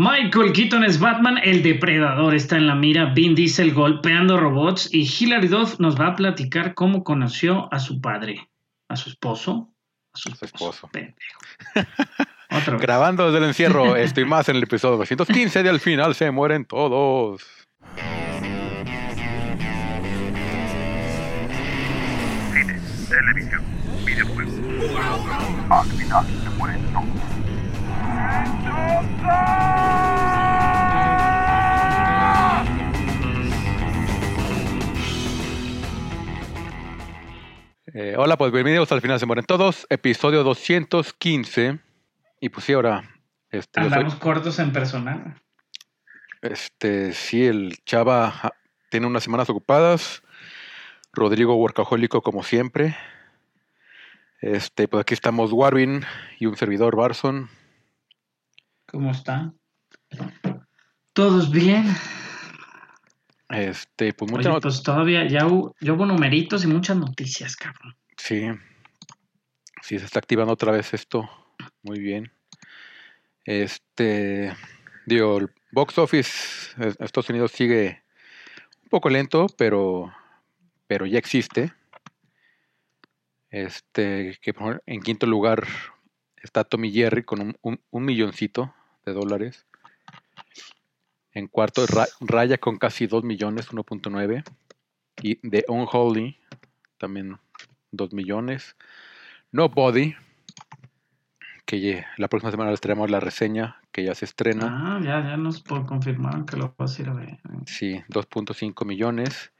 Michael Keaton es Batman, el depredador está en la mira, Vin Diesel golpeando robots y Hilary Duff nos va a platicar cómo conoció a su padre, a su esposo, a su esposo. Grabando desde el encierro, estoy más en el episodio 215 de Al final se mueren todos. Cine, televisión, videojuegos. Al final se mueren todos. Eh, hola, pues bienvenidos al final se mueren todos, episodio 215. Y pues sí, ahora. Este, Andamos cortos en personal. Este, sí, el Chava tiene unas semanas ocupadas. Rodrigo workahólico como siempre. Este, pues aquí estamos Warvin y un servidor Barson. ¿Cómo están? ¿Todos bien? Este, pues muchas pues todavía ya hubo, ya hubo numeritos y muchas noticias, cabrón. Sí. Sí, se está activando otra vez esto. Muy bien. Este, digo, el box office en Estados Unidos sigue un poco lento, pero, pero ya existe. Este, que en quinto lugar está Tommy Jerry con un, un, milloncito de dólares. En cuarto, Raya con casi 2 millones, 1.9. Y The Unholy, también 2 millones. Nobody, que la próxima semana les traemos la reseña, que ya se estrena. Ah, ya, ya nos confirmaron que lo vas a ir a ver. Sí, 2.5 millones.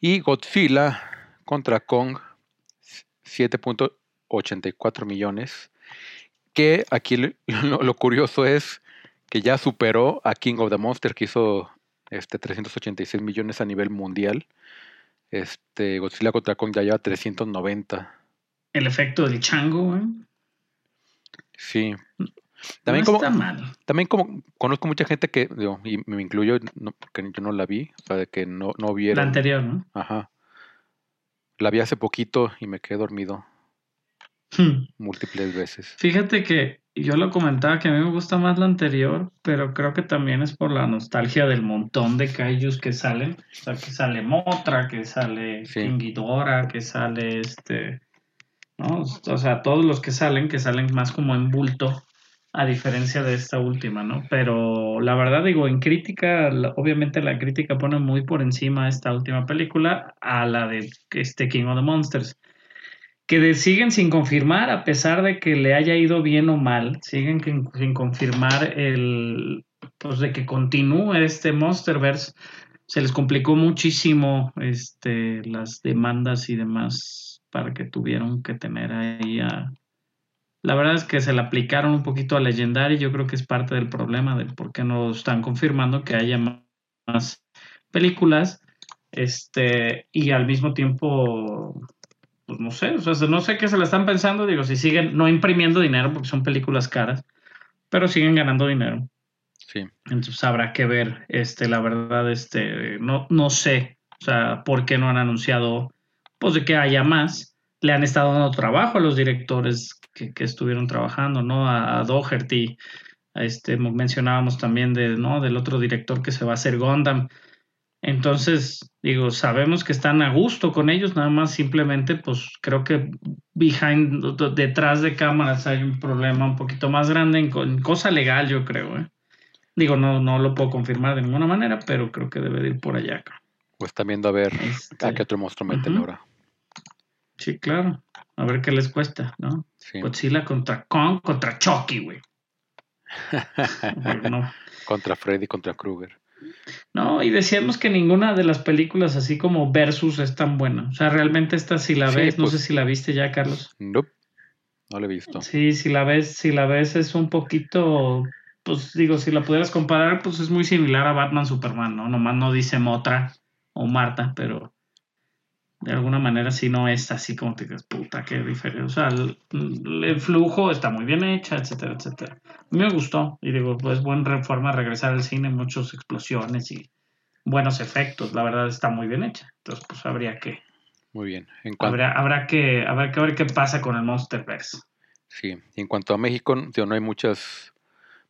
Y Godzilla contra Kong, 7.84 millones. Que aquí lo, curioso es que ya superó a King of the Monster, que hizo este 386 millones a nivel mundial. Este Godzilla contra Kong ya lleva 390. El efecto del chango, ¿eh? Sí. También como, También como conozco mucha gente que, digo, y me incluyo, que yo no la vi, o sea, de que no, no vieron. La anterior, ¿no? Ajá. La vi hace poquito y me quedé dormido hmm. múltiples veces. Fíjate que yo lo comentaba que a mí me gusta más la anterior, pero creo que también es por la nostalgia del montón de kaijus que salen. O sea, que sale Motra, que sale sí. que sale este ¿no? O sea, todos los que salen, que salen más como en bulto, a diferencia de esta última, ¿no? Pero la verdad digo, en crítica, obviamente la crítica pone muy por encima esta última película a la de este King of the Monsters, que siguen sin confirmar, a pesar de que le haya ido bien o mal, siguen sin confirmar el, pues de que continúe este Monsterverse. Se les complicó muchísimo este, las demandas y demás para que tuvieron que tener ahí a... La verdad es que se le aplicaron un poquito a Legendary, yo creo que es parte del problema de por qué no están confirmando que haya más películas, este, y al mismo tiempo, pues no sé, o sea, no sé qué se le están pensando, digo, si siguen no imprimiendo dinero porque son películas caras, pero siguen ganando dinero. Sí. Entonces habrá que ver, este, la verdad, este, no, no sé, o sea, por qué no han anunciado pues de que haya más. Le han estado dando trabajo a los directores que, estuvieron trabajando, ¿no? A, Doherty, a este, mencionábamos también de, ¿no? del otro director que se va a hacer Gundam. Entonces, digo, sabemos que están a gusto con ellos, nada más simplemente, pues creo que behind, detrás de cámaras hay un problema un poquito más grande en, cosa legal, yo creo. ¿eh? Digo, no, no lo puedo confirmar de ninguna manera, pero creo que debe de ir por allá. Pues están viendo a ver a este, qué otro monstruo meten ahora. Sí, claro. A ver qué les cuesta, ¿no? Godzilla contra Kong contra Chucky, güey. Contra Freddy, contra Krueger. No, y decíamos que ninguna de las películas así como Versus es tan buena. O sea, realmente esta si la ves, no sé pues si la viste ya, Carlos. No, no la he visto. Sí, si la ves, si la ves es un poquito, pues digo, si la pudieras comparar, pues es muy similar a Batman Superman, ¿no? Nomás no dice Motra o Marta, pero de alguna manera sí no es así como te digas, puta, qué diferente. O sea, el, flujo está muy bien hecha, etcétera, etcétera. A mí me gustó y digo, pues buena forma de regresar al cine, muchas explosiones y buenos efectos. La verdad está muy bien hecha. Entonces, pues habría que. Muy bien. En habrá, habrá, que, habrá que ver qué pasa con el Monsterverse. Sí, y en cuanto a México, no hay muchas,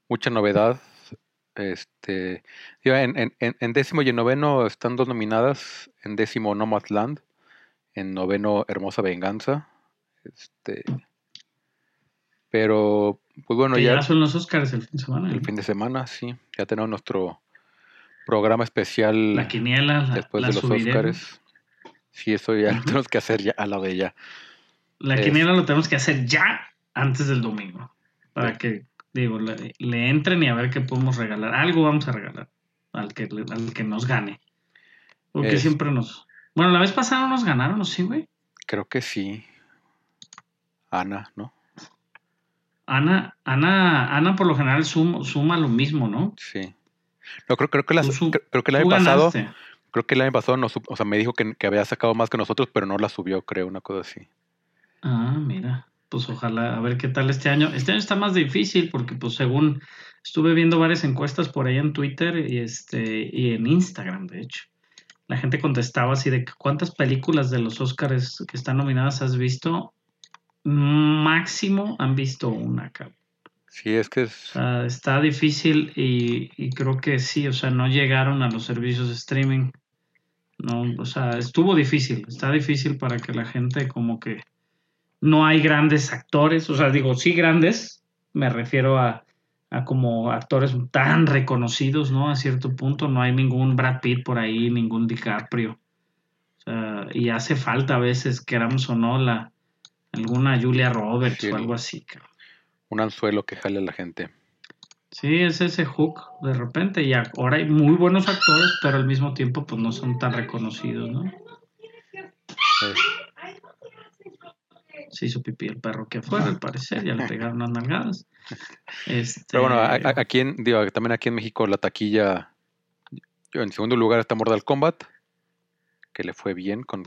mucha novedad. Este, en, en, décimo y en noveno están dos nominadas. En décimo Nomadland. En noveno Hermosa Venganza. Este, pero, pues bueno, ya, ya. son los Oscars el fin de semana. El fin de semana, sí. Ya tenemos nuestro programa especial. La quiniela. después de los Oscars. Sí, eso ya lo tenemos que hacer ya a la de ya. La quiniela lo tenemos que hacer ya antes del domingo. Para que digo, le, entren y a ver qué podemos regalar. Algo vamos a regalar al que, al que nos gane. Porque siempre nos... Bueno, la vez pasada no nos ganaron, ¿no? Sí, güey. Creo que sí. Ana, ¿no? Ana, Ana, Ana por lo general suma, lo mismo, ¿no? Sí. No, creo, creo que la, creo, que el año pasado, creo que el año pasado no, o sea, me dijo que, que, había sacado más que nosotros, pero no la subió, creo, una cosa así. Ah, mira pues ojalá a ver qué tal este año. Este año está más difícil porque pues según estuve viendo varias encuestas por ahí en Twitter y este y en Instagram, de hecho. La gente contestaba así de cuántas películas de los Oscars que están nominadas has visto. Máximo han visto una, cabrón. Sí, es que está difícil y, y, creo que sí, o sea, no llegaron a los servicios de streaming. No, o sea, estuvo difícil, está difícil para que la gente como que no hay grandes actores, o sea, digo, sí grandes, me refiero a, como actores tan reconocidos, ¿no? A cierto punto, no hay ningún Brad Pitt por ahí, ningún DiCaprio. O sea, y hace falta a veces, queramos o no, la, alguna Julia Roberts o algo así. Un anzuelo que jale a la gente. Sí, es ese hook de repente. Y ahora hay muy buenos actores, pero al mismo tiempo pues no son tan reconocidos, ¿no? se hizo pipí el perro que afuera, al parecer, ya le pegaron unas nalgadas. Este, Pero bueno, aquí en, digo, también aquí en México la taquilla, en segundo lugar está Mortal Kombat, que le fue bien con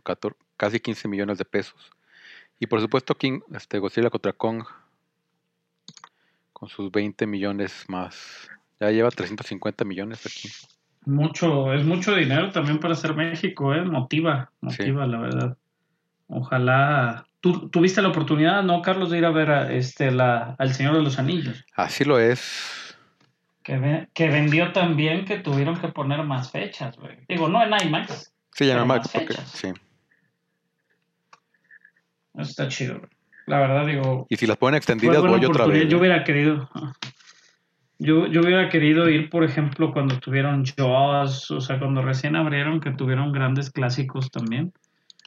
casi 15 millones de pesos. Y por supuesto King, este, Godzilla contra Kong, con sus 20 millones más. Ya lleva 350 millones aquí. Mucho, es mucho dinero también para ser México, ¿eh? Motiva, motiva, la verdad. Ojalá ¿Tú tuviste la oportunidad, no, Carlos, de ir a ver a, este, la, al Señor de los Anillos? Así lo es. Que, que vendió tan bien que tuvieron que poner más fechas, güey. Digo, no en IMAX. Sí, en IMAX, porque, sí. está chido, güey. La verdad, digo. Y si las ponen extendidas, voy otra vez. Yo hubiera querido. Yo, yo hubiera querido ir, por ejemplo, cuando tuvieron Jaws, o sea, cuando recién abrieron, que tuvieron grandes clásicos también.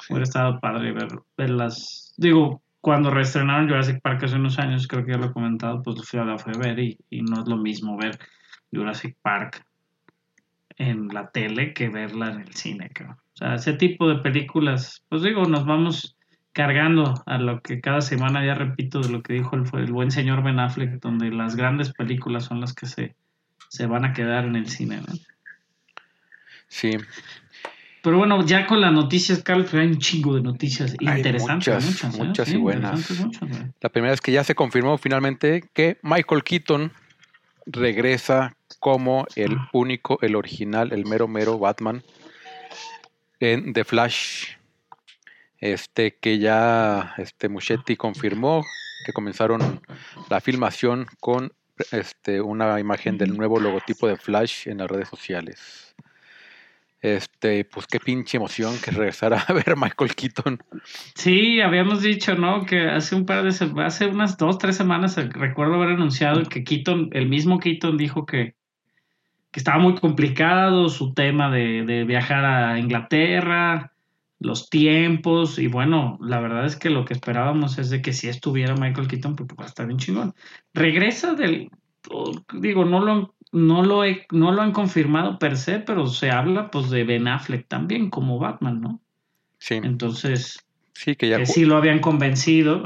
Hubiera estado padre ver, verlas. Digo, cuando reestrenaron Jurassic Park hace unos años, creo que ya lo he comentado, pues fui a la fue a ver y, no es lo mismo ver Jurassic Park en la tele que verla en el cine, creo. O sea, ese tipo de películas, pues digo, nos vamos cargando a lo que cada semana ya repito de lo que dijo el, el buen señor Ben Affleck, donde las grandes películas son las que se, se van a quedar en el cine, ¿no? Sí, pero bueno, ya con las noticias, Carlos, hay un chingo de noticias interesantes. Muchas, muchas, ¿eh? y buenas. la primera es que ya se confirmó finalmente que Michael Keaton regresa como el único, el original, el mero mero Batman en The Flash. Este que ya este Muschetti confirmó que comenzaron la filmación con este una imagen del nuevo logotipo de Flash en las redes sociales. Este, pues qué pinche emoción que regresara a ver Michael Keaton. Sí, habíamos dicho, ¿no? Que hace un par de hace unas dos, tres semanas eh, recuerdo haber anunciado que Keaton, el mismo Keaton dijo que, que estaba muy complicado su tema de, de, viajar a Inglaterra, los tiempos, y bueno, la verdad es que lo que esperábamos es de que si estuviera Michael Keaton, porque va a estar bien chingón. Regresa del, digo, no lo no lo, no lo han confirmado per se, pero se habla pues de Ben Affleck también como Batman, ¿no? Sí. Entonces, sí, que ya sí lo habían convencido.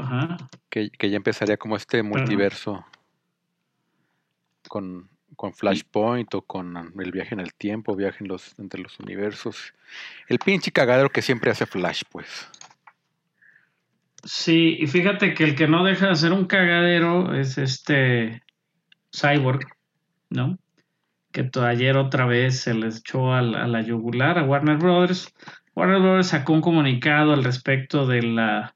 Que, ya empezaría como este multiverso con, con, Flashpoint o con el viaje en el tiempo, viaje los, entre los universos. El pinche cagadero que siempre hace Flash, pues. Sí, y fíjate que el que no deja de ser un cagadero es este Cyborg. ¿No? Que ayer otra vez se les echó a la, yugular a Warner Brothers. Warner Brothers sacó un comunicado al respecto de la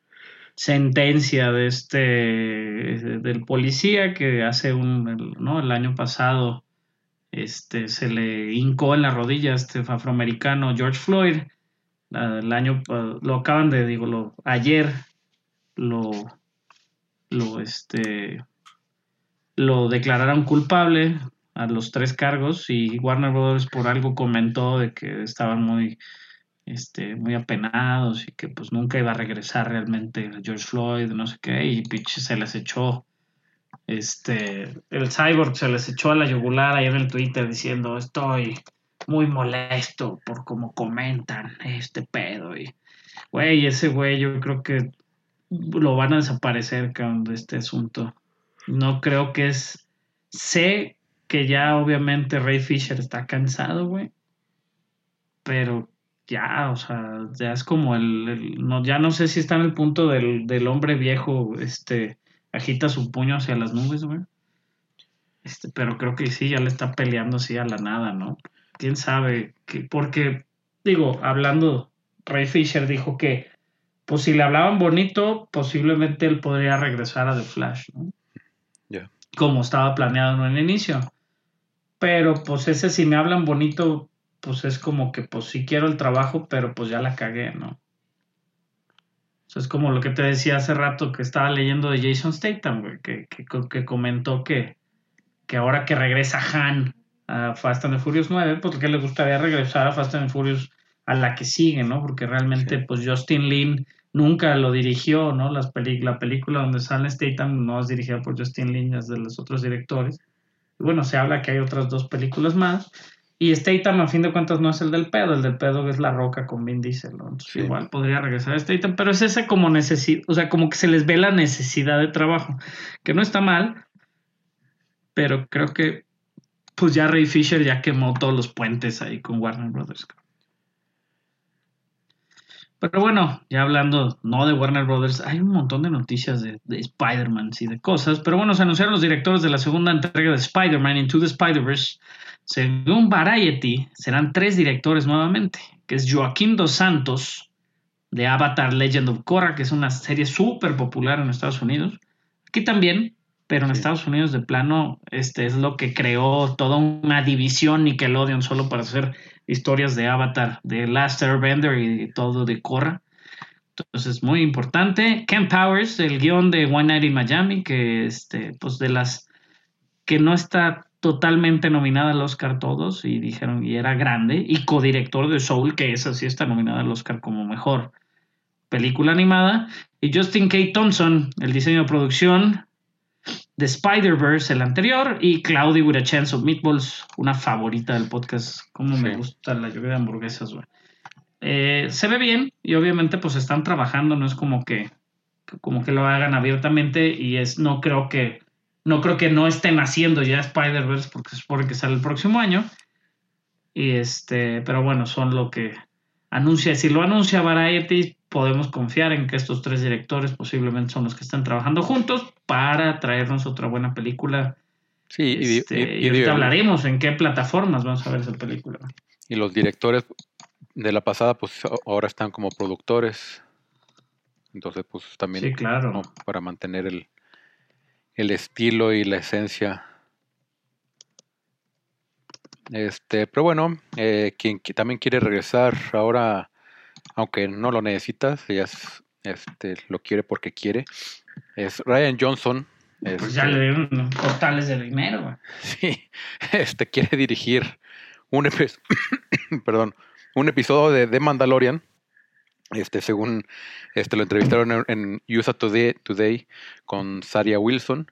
sentencia de este del policía que hace un ¿no? el año pasado este, se le hincó en la rodilla este afroamericano George Floyd. El año lo acaban de, digo, ayer lo, lo, este, lo declararon culpable a los tres cargos y Warner Brothers por algo comentó de que estaban muy, este, muy apenados y que pues nunca iba a regresar realmente George Floyd, no sé qué, y pinche se les echó este, el cyborg se les echó a la yugular ahí en el Twitter diciendo estoy muy molesto por cómo comentan este pedo y güey, ese güey yo creo que lo van a desaparecer con este asunto. No creo que es sé que ya obviamente Ray Fisher está cansado, güey. Pero ya, o sea, ya es como el, no, ya no sé si está en el punto del, del hombre viejo, este, agita su puño hacia las nubes, güey. Este, pero creo que sí, ya le está peleando así a la nada, ¿no? Quién sabe, que, porque, digo, hablando, Ray Fisher dijo que, pues si le hablaban bonito, posiblemente él podría regresar a The Flash, ¿no? Como estaba planeado en el inicio. Pero pues ese si me hablan bonito, pues es como que pues sí quiero el trabajo, pero pues ya la cagué, ¿no? es como lo que te decía hace rato que estaba leyendo de Jason Statham, güey, que, que, comentó que, que ahora que regresa Han a Fast and the Furious 9, pues que le gustaría regresar a Fast and the Furious a la que sigue, ¿no? Porque realmente, pues Justin Lin nunca lo dirigió, ¿no? Las la película donde sale Statham no es dirigida por Justin Lin, es de los otros directores. Bueno, se habla que hay otras dos películas más. Y Statham, a fin de cuentas, no es el del pedo, el del pedo es la roca con Vin Diesel, Entonces, igual podría regresar a Statham, pero es ese como necesidad, o sea, como que se les ve la necesidad de trabajo, que no está mal, pero creo que, pues ya Ray Fisher ya quemó todos los puentes ahí con Warner Brothers. Pero bueno, ya hablando no de Warner Brothers, hay un montón de noticias de, de Spider-Man y de cosas. Pero bueno, se anunciaron los directores de la segunda entrega de Spider-Man Into the Spider-Verse. Según Variety, serán tres directores nuevamente, que es Joaquín Dos Santos, de Avatar Legend of Korra, que es una serie súper popular en Estados Unidos. Aquí también, pero en Estados Unidos de plano, este es lo que creó toda una división Nickelodeon solo para hacer historias de Avatar, de Last Airbender y todo de Korra. Entonces, muy importante. Ken Powers, el guion de One Night in Miami, que este, pues de las que no está totalmente nominada al Oscar todos y dijeron y era grande y codirector de Soul que esa sí está nominada al Oscar como mejor película animada y Justin K. Thompson el diseño de producción de Spider-Verse el anterior y Claudia with a Chance of Meatballs una favorita del podcast como me gusta la lluvia de hamburguesas eh, se ve bien y obviamente pues están trabajando no es como que como que lo hagan abiertamente y es no creo que no creo que no estén haciendo ya Spider-Verse porque se supone que sale el próximo año. Y este, pero bueno, son lo que anuncia. Si lo anuncia Variety, podemos confiar en que estos tres directores posiblemente son los que están trabajando juntos para traernos otra buena película. Sí, y, este, ahorita hablaremos en qué plataformas vamos a ver esa película. Y los directores de la pasada, pues ahora están como productores. Entonces, pues también sí, claro. para mantener el, el estilo y la esencia. Este, pero bueno, eh, quien también quiere regresar ahora, aunque no lo necesitas, ya este, lo quiere porque quiere, es Ryan Johnson. Pues ya le dieron portales de dinero. Sí, este quiere dirigir un, perdón, un episodio de The Mandalorian este, según este, lo entrevistaron en, USA Today, Today, con Saria Wilson.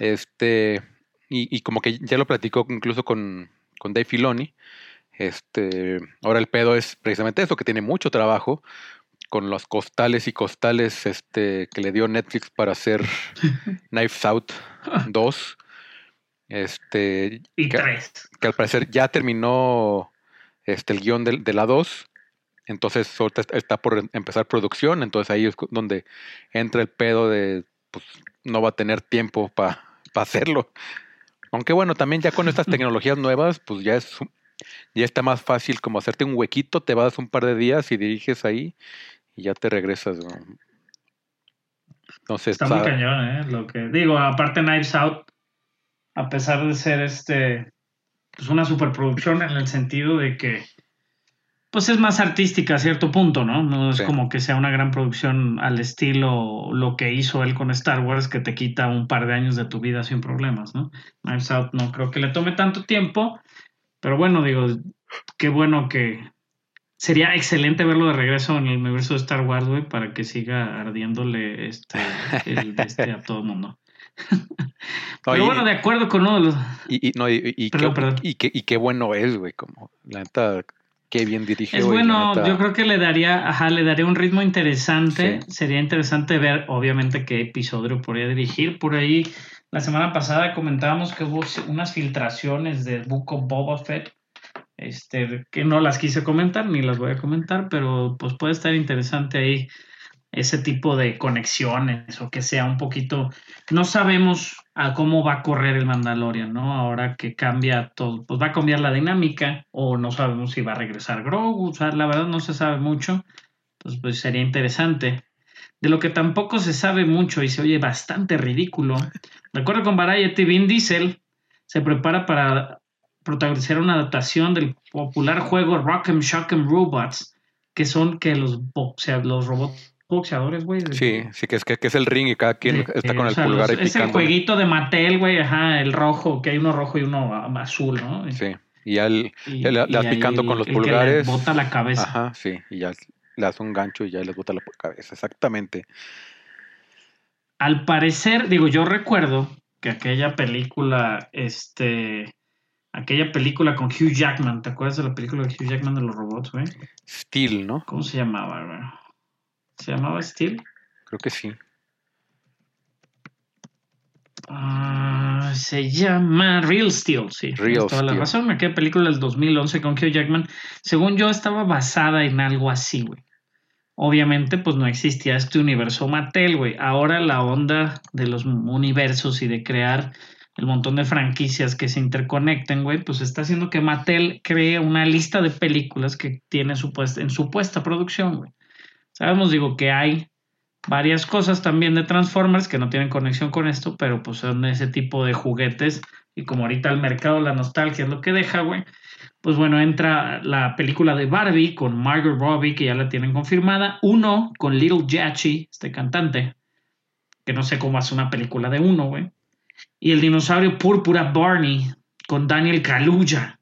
Este, y, como que ya lo platicó incluso con, con Dave Filoni. Este, ahora el pedo es precisamente eso, que tiene mucho trabajo con los costales y costales este, que le dio Netflix para hacer Knives Out 2. Este, y que, que, al parecer ya terminó este, el guion de, de la 2 entonces está por em, empezar producción, entonces ahí es donde entra el pedo de, pues no va a tener tiempo para hacerlo. Aunque bueno, también ya con estas tecnologías nuevas, pues ya es ya está más fácil como hacerte un huequito, te vas un par de días y diriges ahí y ya te regresas. ¿no? sé, está, muy cañón, ¿eh? Lo que digo, aparte Knives Out, a pesar de ser este pues una superproducción en el sentido de que pues es más artística a cierto punto, ¿no? No es como que sea una gran producción al estilo lo que hizo él con Star Wars que te quita un par de años de tu vida sin problemas, ¿no? Knives Out no creo que le tome tanto tiempo, pero bueno, digo, qué bueno que sería excelente verlo de regreso en el universo de Star Wars, güey, para que siga ardiéndole este, el, este a todo el mundo. Pero bueno, de acuerdo con uno de los. Y, no, y, qué, y, qué, bueno es, güey. Como la neta, qué bien dirige. Es bueno, yo creo que le daría, ajá, le daría un ritmo interesante. Sería interesante ver, obviamente, qué episodio podría dirigir. Por ahí, la semana pasada comentábamos que hubo unas filtraciones del of Boba Fett. Este, que no las quise comentar, ni las voy a comentar, pero pues puede estar interesante ahí ese tipo de conexiones o que sea un poquito, no sabemos a cómo va a correr el Mandalorian, ¿no? Ahora que cambia todo, pues va a cambiar la dinámica o no sabemos si va a regresar Grogu, o sea, la verdad no se sabe mucho, pues, pues sería interesante. De lo que tampoco se sabe mucho y se oye bastante ridículo, de acuerdo con Variety, Vin Diesel se prepara para protagonizar una adaptación del popular juego Rock'em Shock'em Robots, que son que los, los robots boxeadores, güey. Sí, sí, que es, que, es el ring y cada quien está con el pulgar ahí Es el jueguito de Mattel, güey, ajá, el rojo, que hay uno rojo y uno azul, ¿no? Sí, y ya, le, vas picando con los pulgares. le bota la cabeza. Ajá, sí, y ya le das un gancho y ya le bota la cabeza, exactamente. Al parecer, digo, yo recuerdo que aquella película, este, aquella película con Hugh Jackman, ¿te acuerdas de la película de Hugh Jackman de los robots, güey? Steel, ¿no? ¿Cómo se llamaba, güey? ¿Se llamaba Steel? Creo que sí. Ah, se llama Real Steel, sí. Real toda la razón. Aquella película del 2011 con Hugh Jackman, según yo, estaba basada en algo así, güey. Obviamente, pues no existía este universo Mattel, güey. Ahora la onda de los universos y de crear el montón de franquicias que se interconecten, güey, pues está haciendo que Mattel cree una lista de películas que tiene supuesta, en supuesta producción, güey. Sabemos, digo, que hay varias cosas también de Transformers que no tienen conexión con esto, pero pues son ese tipo de juguetes y como ahorita el mercado, la nostalgia es lo que deja, güey. Pues bueno, entra la película de Barbie con Margot Robbie, que ya la tienen confirmada. Uno con Little Jachi, este cantante, que no sé cómo hace una película de uno, güey. Y el dinosaurio púrpura Barney con Daniel Kaluuya,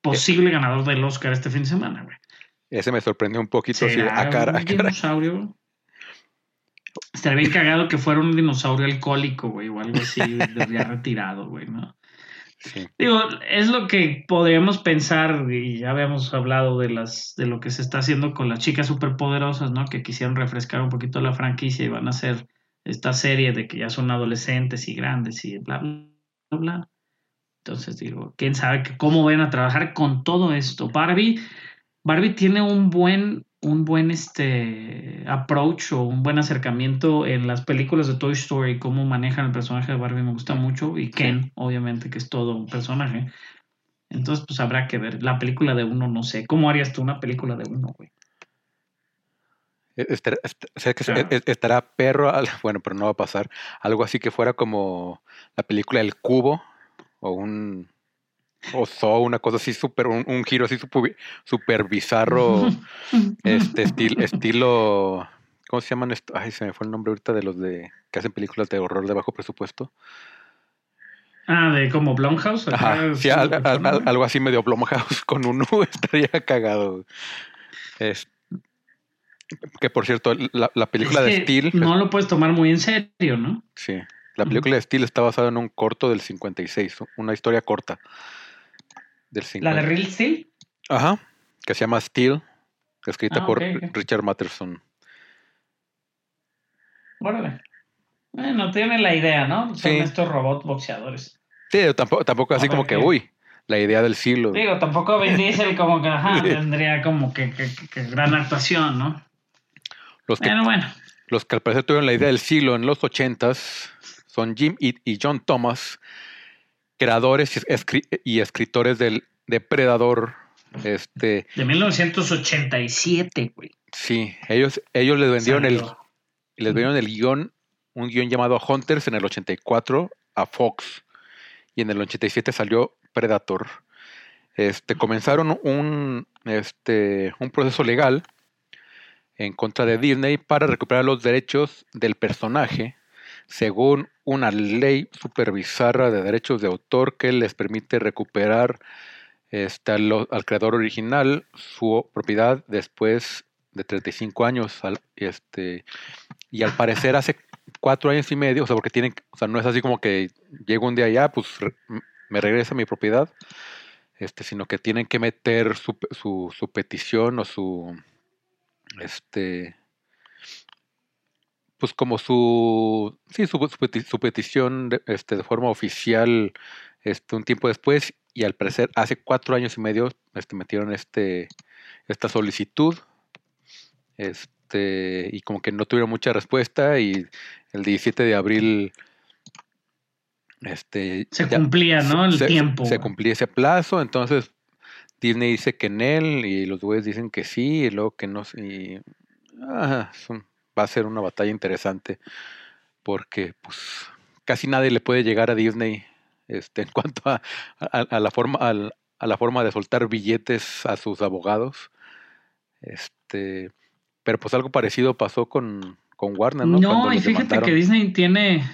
posible ganador del Oscar este fin de semana, güey. Ese me sorprendió un poquito así, a cara. Un dinosaurio. Estaría bien cagado que fuera un dinosaurio alcohólico, güey, o algo así, de retirado, güey, ¿no? Digo, es lo que podríamos pensar, y ya habíamos hablado de las, de lo que se está haciendo con las chicas superpoderosas, ¿no? Que quisieron refrescar un poquito la franquicia y van a hacer esta serie de que ya son adolescentes y grandes y bla, bla, bla. Entonces digo, quién sabe cómo van a trabajar con todo esto. Barbie Barbie tiene un buen, un buen este, approach o un buen acercamiento en las películas de Toy Story, cómo manejan el personaje de Barbie me gusta mucho, y Ken, obviamente, que es todo un personaje. Entonces, pues habrá que ver. La película de uno, no sé. ¿Cómo harías tú una película de uno, güey? E, estará, e, estará perro, bueno, pero no va a pasar. Algo así que fuera como la película El Cubo o un o una cosa así súper, un, giro así súper bizarro, este estilo, ¿cómo se llaman esto? Ay, se me fue el nombre ahorita de los de que hacen películas de horror de bajo presupuesto. Ah, de como Blumhouse. sí, algo así medio Blumhouse con un U estaría cagado. que por cierto, la, película de Steel. No lo puedes tomar muy en serio, ¿no? Sí. La película de Steel está basada en un corto del 56, una historia corta. ¿La de Real Steel? Ajá, que se llama Steel, escrita ah, por Richard Matterson. Órale. Bueno, tiene la idea, ¿no? Son estos robots boxeadores. Sí, tampoco, tampoco así como que, uy, la idea del siglo. Digo, tampoco Vin Diesel como que, ajá, tendría como que, gran actuación, ¿no? Los que, bueno, bueno. Los que al parecer tuvieron la idea del siglo en los ochentas son Jim y John Thomas, creadores y escritores del Depredador. Este, de 1987, güey. Sí, ellos, ellos les vendieron el les vendieron el guion, un guion llamado Hunters en el 84 a Fox. Y en el 87 salió Predator. este, comenzaron un, este, un proceso legal en contra de Disney para recuperar los derechos del personaje según una ley supervisada de derechos de autor que les permite recuperar este, al, creador original su propiedad después de 35 años. este, y al parecer hace cuatro años y medio, o sea, porque tienen, o sea, no es así como que llego un día ya, pues me regresa mi propiedad, este, sino que tienen que meter su, su, su petición o su, este, pues como su, sí, su, su, petición de, este, de forma oficial este, un tiempo después y al parecer hace cuatro años y medio este, metieron este, esta solicitud este, y como que no tuvieron mucha respuesta y el 17 de abril este, se cumplía, ¿no? El tiempo. Se cumplía ese plazo, entonces Disney dice que en él y los güeyes dicen que sí y luego que no. Y, ah, va a ser una batalla interesante porque pues casi nadie le puede llegar a Disney este, en cuanto a, a, la forma a, la forma de soltar billetes a sus abogados. Este, pero pues algo parecido pasó con, con Warner, ¿no? No, y fíjate que Disney tiene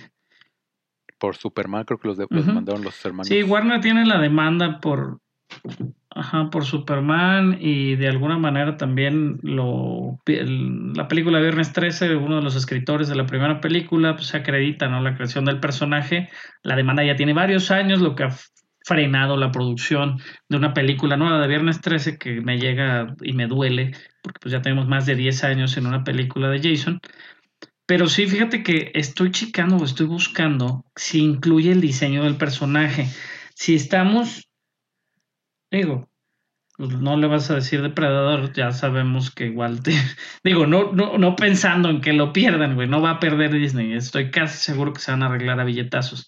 por Superman, creo que los, mandaron los hermanos. Sí, Warner tiene la demanda por Ajá, por Superman y de alguna manera también lo, la película Viernes 13, uno de los escritores de la primera película, pues se acredita ¿no? la creación del personaje. La demanda ya tiene varios años, lo que ha frenado la producción de una película nueva de Viernes 13 que me llega y me duele, porque pues ya tenemos más de 10 años en una película de Jason. Pero sí, fíjate que estoy chicando o estoy buscando si incluye el diseño del personaje. Si estamos Digo, no le vas a decir depredador, ya sabemos que igual te. Digo, no, no, no pensando en que lo pierdan, güey. No va a perder Disney. Estoy casi seguro que se van a arreglar a billetazos.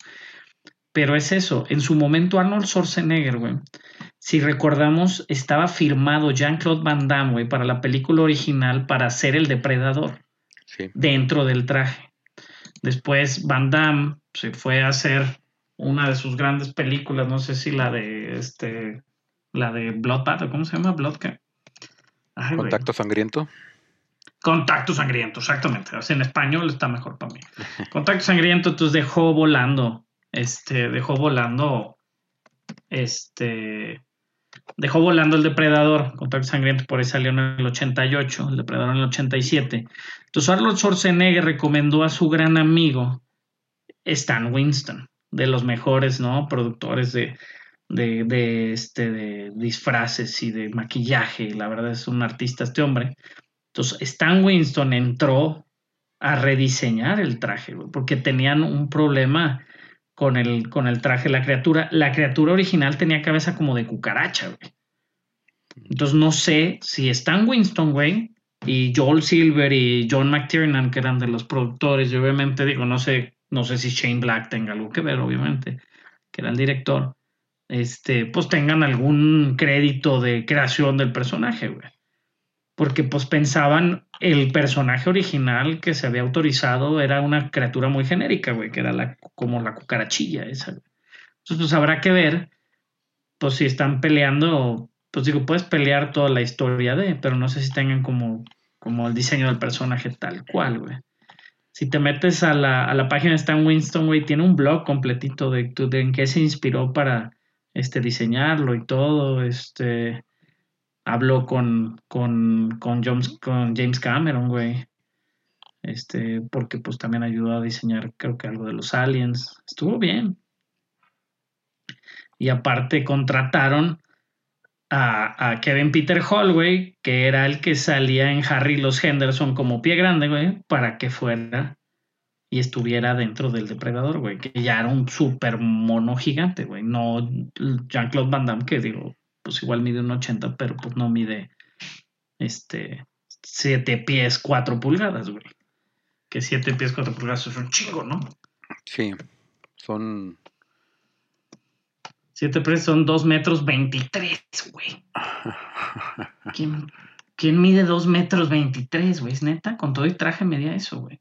Pero es eso. En su momento, Arnold Schwarzenegger, güey. Si recordamos, estaba firmado Jean-Claude Van Damme, güey, para la película original para ser el depredador. Dentro del traje. Después Van Damme se fue a hacer una de sus grandes películas, no sé si la de este la de Bloodbath, ¿cómo se llama? Blood Contacto sangriento. Contacto sangriento, exactamente. En español está mejor para mí. Contacto sangriento, entonces dejó volando. Este, dejó volando. Este. Dejó volando el depredador. Contacto sangriento, por ahí salió en el 88. El depredador en el 87. Entonces Arnold Schwarzenegger recomendó a su gran amigo Stan Winston, de los mejores, ¿no? Productores de, de, de, este, de disfraces y de maquillaje. La verdad es un artista este hombre. Entonces, Stan Winston entró a rediseñar el traje, porque tenían un problema con el, con el traje. La criatura, la criatura original tenía cabeza como de cucaracha, güey. Entonces, no sé si Stan Winston, güey, y Joel Silver y John McTiernan, que eran de los productores, y obviamente digo, no sé, no sé si Shane Black tenga algo que ver, obviamente, que era el director este, pues tengan algún crédito de creación del personaje, güey. Porque pues pensaban el personaje original que se había autorizado era una criatura muy genérica, güey, que era la, como la cucarachilla esa. Entonces, pues habrá que ver, pues si están peleando, pues digo, puedes pelear toda la historia de, pero no sé si tengan como, como el diseño del personaje tal cual, güey. Si te metes a la, a la página de Stan Winston, güey, tiene un blog completito de, de en qué se inspiró para, este, diseñarlo y todo. Este, habló con, con, con, James, con James Cameron, güey. Este, porque pues también ayudó a diseñar, creo que algo de los aliens. Estuvo bien. Y aparte contrataron a, a, Kevin Peter Hall, güey, que era el que salía en Harry los Henderson como pie grande, güey, para que fuera y estuviera dentro del depredador, güey, que ya era un súper mono gigante, güey, no Jean-Claude Van Damme, que digo, pues igual mide un 80, pero pues no mide este 7 pies 4 pulgadas, güey. Que 7 pies 4 pulgadas es un chingo, ¿no? Sí, son... 7 pies son 2 metros 23, güey. ¿Quién, ¿Quién mide 2 metros 23, güey? Es neta, con todo el traje medía eso, güey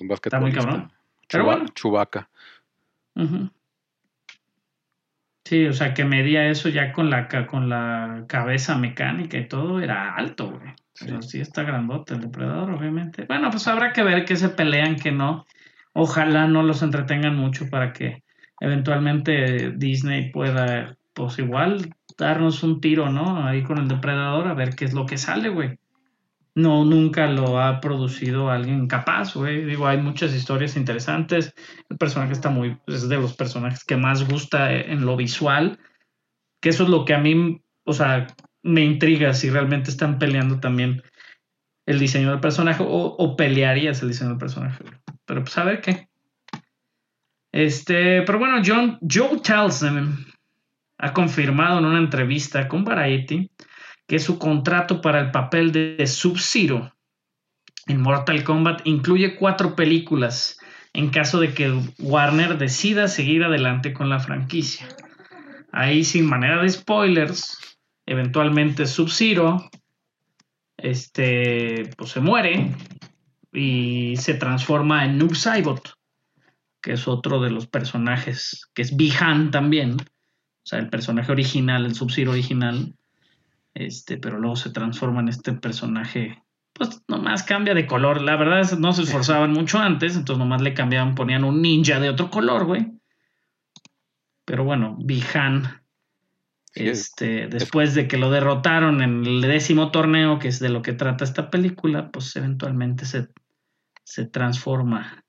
un Está muy cabrón. Pero bueno. Chubaca. Sí, Sí, o sea, que medía eso ya con la, con la cabeza mecánica y todo, era alto, güey. Sí. está grandote el depredador, obviamente. Bueno, pues habrá que ver que se pelean, que no. Ojalá no los entretengan mucho para que eventualmente Disney pueda, pues igual, darnos un tiro, ¿no? Ahí con el depredador a ver qué es lo que sale, güey. No, nunca lo ha producido alguien capaz, güey. Digo, hay muchas historias interesantes. El personaje está muy, es de los personajes que más gusta en lo visual. Que eso es lo que a mí, o sea, me intriga si realmente están peleando también el diseño del personaje o, pelearías el diseño del personaje. Pero pues a ver qué. Este, pero bueno, John, Joe Townsend ha confirmado en una entrevista con Variety que su contrato para el papel de Sub-Zero en Mortal Kombat incluye cuatro películas en caso de que Warner decida seguir adelante con la franquicia. Ahí sin manera de spoilers, eventualmente Sub-Zero este, pues se muere y se transforma en Noob Saibot, que es otro de los personajes, que es Bihan también, o sea, el personaje original, el Sub-Zero original, este, pero luego se transforma en este personaje, pues nomás cambia de color, la verdad es, no se esforzaban mucho antes, entonces nomás le cambiaban, ponían un ninja de otro color, güey. Pero bueno, Bihan este, después de que lo derrotaron en el décimo torneo, que es de lo que trata esta película, pues eventualmente se, se transforma.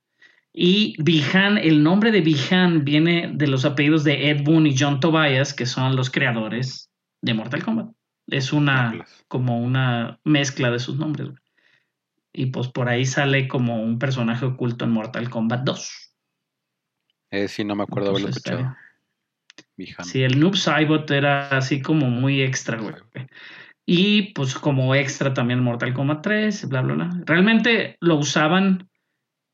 Y Bihan, el nombre de Bihan viene de los apellidos de Ed Boon y John Tobias, que son los creadores de Mortal Kombat. Es una como una mezcla de sus nombres. Y pues por ahí sale como un personaje oculto en Mortal Kombat 2. Eh, sí, no me acuerdo haberlo escuchado. Sí, el Noob Saibot era así como muy extra, güey. Y pues como extra también Mortal Kombat 3, bla, bla, bla. Realmente lo usaban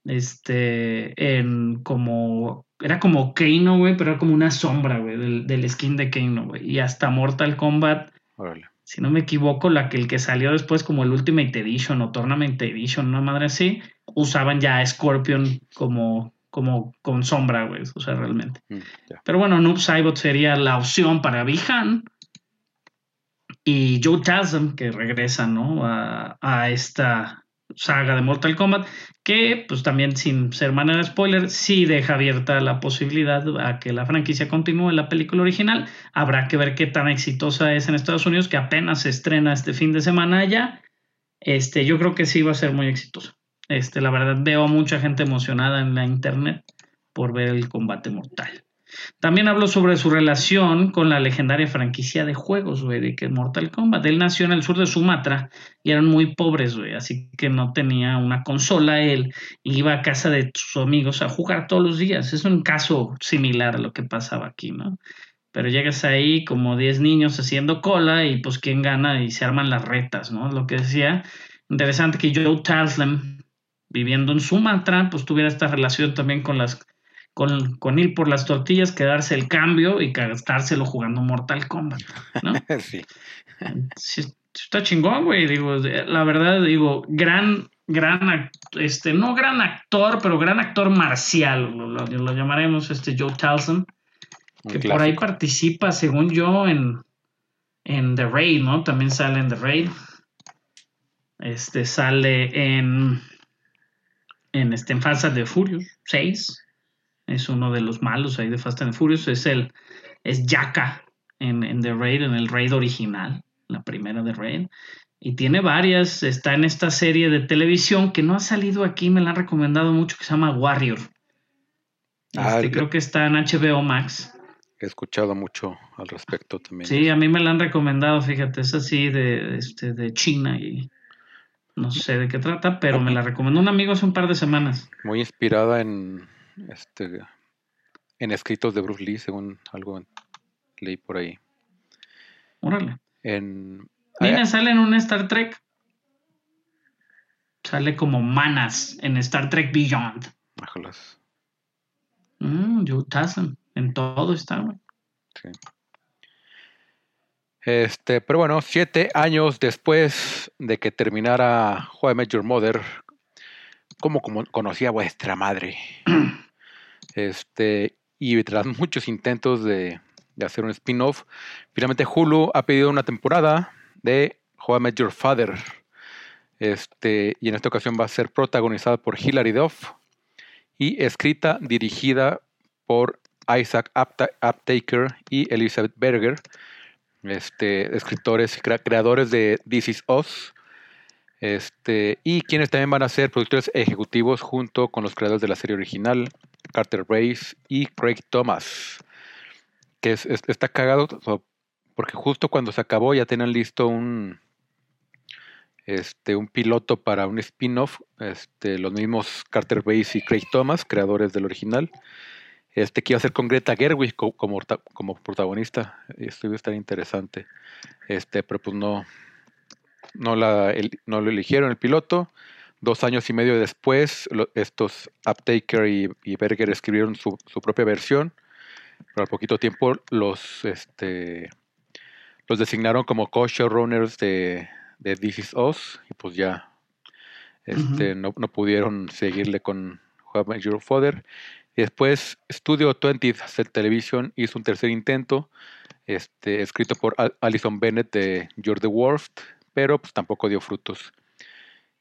este en como era como Kano, güey, pero era como una sombra, güey, del, skin de Kano, güey. Y hasta Mortal Kombat, si no me equivoco, la que el que salió después como el Ultimate Edition o Tournament Edition, una madre así, usaban ya a Scorpion como como con sombra, güey, o sea, realmente. Mm, Pero bueno, Noob Saibot sería la opción para Bihan y Joe Tasm, que regresa, ¿no? A, esta saga de Mortal Kombat, que pues también sin ser manera de spoiler, sí deja abierta la posibilidad a que la franquicia continúe la película original. Habrá que ver qué tan exitosa es en Estados Unidos, que apenas se estrena este fin de semana allá. Este, yo creo que sí va a ser muy exitoso. Este, la verdad, veo a mucha gente emocionada en la internet por ver el combate mortal. También habló sobre su relación con la legendaria franquicia de juegos, güey, de que Mortal Kombat. Él nació en el sur de Sumatra y eran muy pobres, güey, así que no tenía una consola él. Iba a casa de sus amigos a jugar todos los días. Es un caso similar a lo que pasaba aquí, ¿no? Pero llegas ahí como 10 niños haciendo cola y pues quién gana y se arman las retas, ¿no? Lo que decía. Interesante que Joe Taslim viviendo en Sumatra, pues tuviera esta relación también con las con, con, ir por las tortillas, quedarse el cambio y gastárselo jugando Mortal Kombat, ¿no? sí. Está chingón, güey. Digo, la verdad, digo, gran, gran, este, no gran actor, pero gran actor marcial, lo, lo, llamaremos este Joe Townsend, que por ahí participa, según yo, en, en The Raid, ¿no? También sale en The Raid. Este sale en en, este, en the Furious 6. Es uno de los malos ahí de Fast and Furious. Es el es Yaka en, en The Raid, en el Raid original, la primera de Raid. Y tiene varias. Está en esta serie de televisión que no ha salido aquí, me la han recomendado mucho, que se llama Warrior. Ah, este, creo que está en HBO Max. He escuchado mucho al respecto también. Sí, a mí me la han recomendado, fíjate, es así de, este, de China y no sé de qué trata, pero me la recomendó un amigo hace un par de semanas. Muy inspirada en este en escritos de Bruce Lee, según algo leí por ahí. Órale. En Mira, sale en un Star Trek. Sale como manas en Star Trek Beyond. Ájalas. Mm, Joe En todo está, Sí. Este, pero bueno, siete años después de que terminara How I Met Your Mother, como, como conocí a vuestra madre. Este, y tras muchos intentos de, hacer un spin-off. Finalmente Hulu ha pedido una temporada de How I Met Your Father. Este, y en esta ocasión va a ser protagonizada por Hilary Duff y escrita, dirigida por Isaac Aptaker y Elizabeth Berger, este, escritores y creadores de This Is Us, este, y quienes también van a ser productores ejecutivos junto con los creadores de la serie original, Carter Race y Craig Thomas. Que está cagado porque justo cuando se acabó ya tenían listo un, este, un piloto para un spin-off, este, los mismos Carter Race y Craig Thomas, creadores del original, este, que iba a ser con Greta Gerwig como, como, protagonista. Esto iba a estar interesante. Este, pero pues no, no, la, no lo eligieron el piloto. Dos años y medio después, estos Uptaker y, Berger escribieron su, propia versión, pero al poquito tiempo los, este, los designaron como co-showrunners de, de This Is Us y pues ya este, no, pudieron seguirle con What Your Father. Y después Studio 20th Television hizo un tercer intento, este, escrito por Alison Bennett de You're the Worst, pero pues tampoco dio frutos.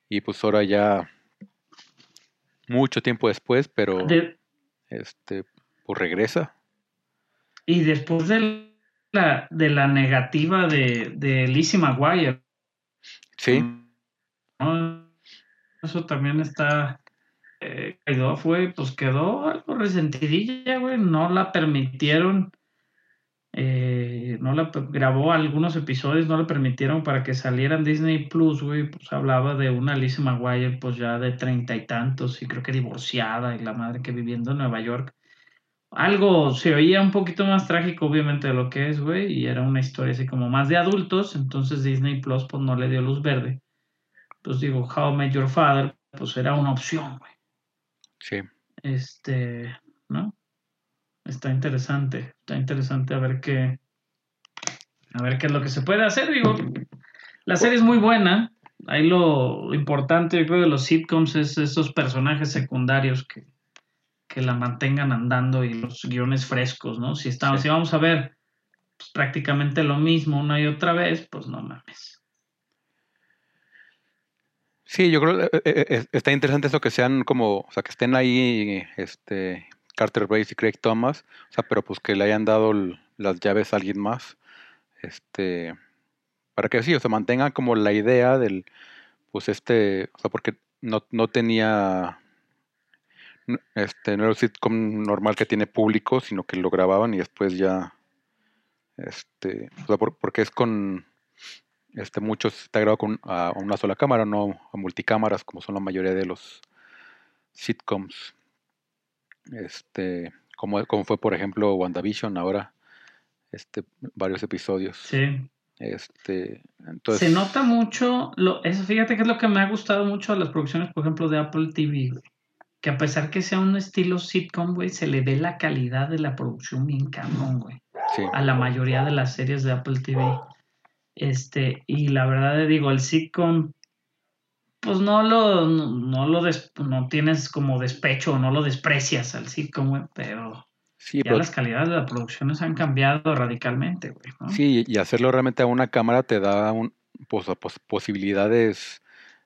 Y pues ahora ya mucho tiempo después, pero este pues regresa. Y después de la, de la negativa de, de Lizzie McGuire. Sí. Eso también está eh, quedó, fue, pues quedó algo resentidilla, güey. No la permitieron eh, no la grabó algunos episodios, no le permitieron para que salieran Disney Plus, güey, pues hablaba de una Alice Maguire, pues ya de treinta y tantos, y creo que divorciada, y la madre que viviendo en Nueva York. Algo se oía un poquito más trágico, obviamente, de lo que es, güey, y era una historia así como más de adultos, entonces Disney Plus, pues no le dio luz verde. Pues digo, How I Met Your Father, pues era una opción, güey. Sí. Este, ¿no? Está interesante, está interesante a ver qué, a ver qué es lo que se puede hacer. Digo, la serie es muy buena. Ahí lo importante, yo creo, de los sitcoms es esos personajes secundarios que, que la mantengan andando y los guiones frescos, ¿no? Si, estamos, si vamos a ver pues, prácticamente lo mismo una y otra vez, pues no mames. Sí, yo creo que eh, eh, eh, está interesante eso que sean como, o sea, que estén ahí este, Carter Bates y Craig Thomas, o sea, pero pues que le hayan dado las llaves a alguien más, este, para que sí, o sea, mantengan como la idea del, pues este, o sea, porque no, no tenía, este, no era un sitcom normal que tiene público, sino que lo grababan y después ya, este, o sea, porque es con, este, muchos está grabado con a una sola cámara, no a multicámaras, como son la mayoría de los sitcoms. Este, como, como fue, por ejemplo, WandaVision ahora, este, varios episodios. Sí. Este, entonces... Se nota mucho, lo, eso, fíjate que es lo que me ha gustado mucho de las producciones, por ejemplo, de Apple TV, Que a pesar que sea un estilo sitcom, güey, se le ve la calidad de la producción bien cabrón, güey. A la mayoría de las series de Apple TV. Este, y la verdad, digo, el sitcom pues no lo, no, lo no tienes como despecho, no lo desprecias al sitcom, pero ya pues las calidades de las producciones han cambiado radicalmente, güey. Sí, y hacerlo realmente a una cámara te da un, pues, posibilidades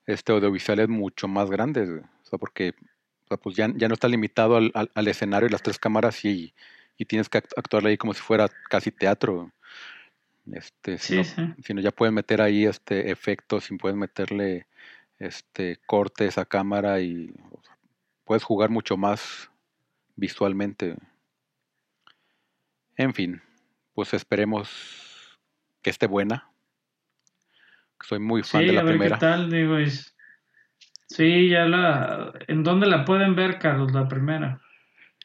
este, audiovisuales mucho más grandes, o sea, porque pues ya, ya no está limitado al, al, escenario y las tres cámaras y, y tienes que actuar ahí como si fuera casi teatro. Este, sí, sí. sino ya pueden meter ahí este efectos y pueden meterle este corte esa cámara y puedes jugar mucho más visualmente. En fin, pues esperemos que esté buena. Soy muy fan de la a ver primera. ¿Qué tal? Digo, Sí, ya la. ¿En dónde la pueden ver, Carlos, la primera?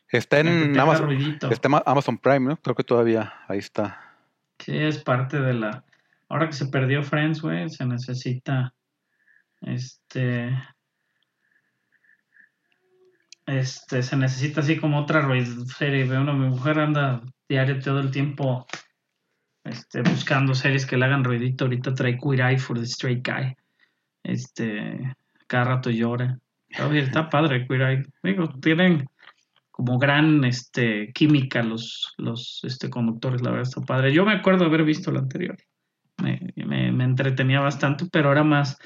Está en Amazon, está Amazon Prime, ¿no? Creo que todavía ahí está. Sí, es parte de la. Ahora que se perdió Friends, güey, se necesita este. Este, se necesita así como otra serie. Una mi mujer anda diario todo el tiempo este, buscando series que le hagan ruidito. Ahorita trae Queer Eye for the Straight Guy. Este, cada rato llora. Está, padre Queer Eye. Digo, tienen como gran este, química los, los este, conductores, la verdad está padre. Yo me acuerdo haber visto la anterior, me, me, entretenía bastante, pero era más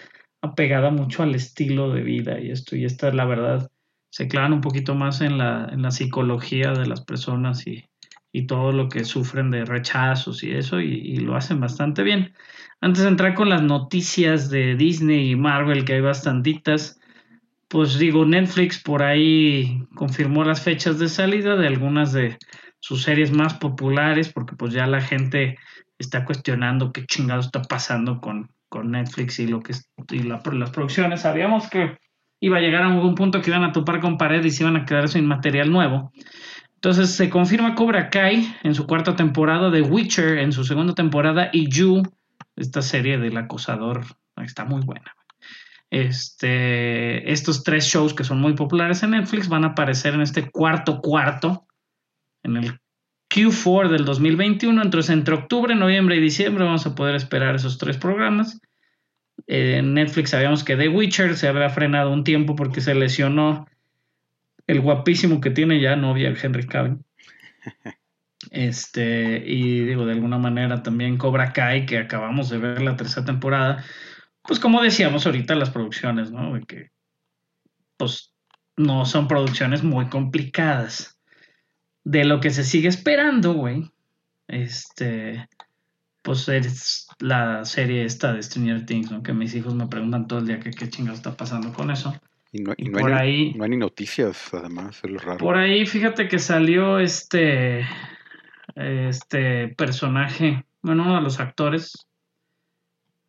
apegada mucho al estilo de vida y esto, y esta la verdad se clavan un poquito más en la, en la psicología de las personas y, y todo lo que sufren de rechazos y eso, y, lo hacen bastante bien. Antes de entrar con las noticias de Disney y Marvel, que hay bastantitas, pues digo, Netflix por ahí confirmó las fechas de salida de algunas de sus series más populares, porque pues ya la gente está cuestionando qué chingado está pasando con, con Netflix y lo que y las producciones. Sabíamos que iba a llegar a algún punto que iban a topar con pared y se iban a quedar sin material nuevo. Entonces se confirma Cobra Kai en su cuarta temporada, The Witcher en su segunda temporada y You, esta serie del acosador, está muy buena. Este, estos tres shows que son muy populares en Netflix van a aparecer en este cuarto cuarto, en el Q4 del 2021. Entonces entre octubre, noviembre y diciembre vamos a poder esperar esos tres programas. En Netflix sabíamos que The Witcher se había frenado un tiempo porque se lesionó el guapísimo que tiene ya novia, Henry Cavill. Este, y digo, de alguna manera también Cobra Kai, que acabamos de ver la tercera temporada. Pues como decíamos ahorita, las producciones, ¿no? De que, pues, no son producciones muy complicadas. De lo que se sigue esperando, güey. Este, pues es la serie esta de Stranger Things, ¿no? Que mis hijos me preguntan todo el día que qué chingados está pasando con eso. Y no, por hay, ahí, no hay ni noticias, además, es lo raro. Por ahí, fíjate que salió este, este personaje, bueno, uno de los actores,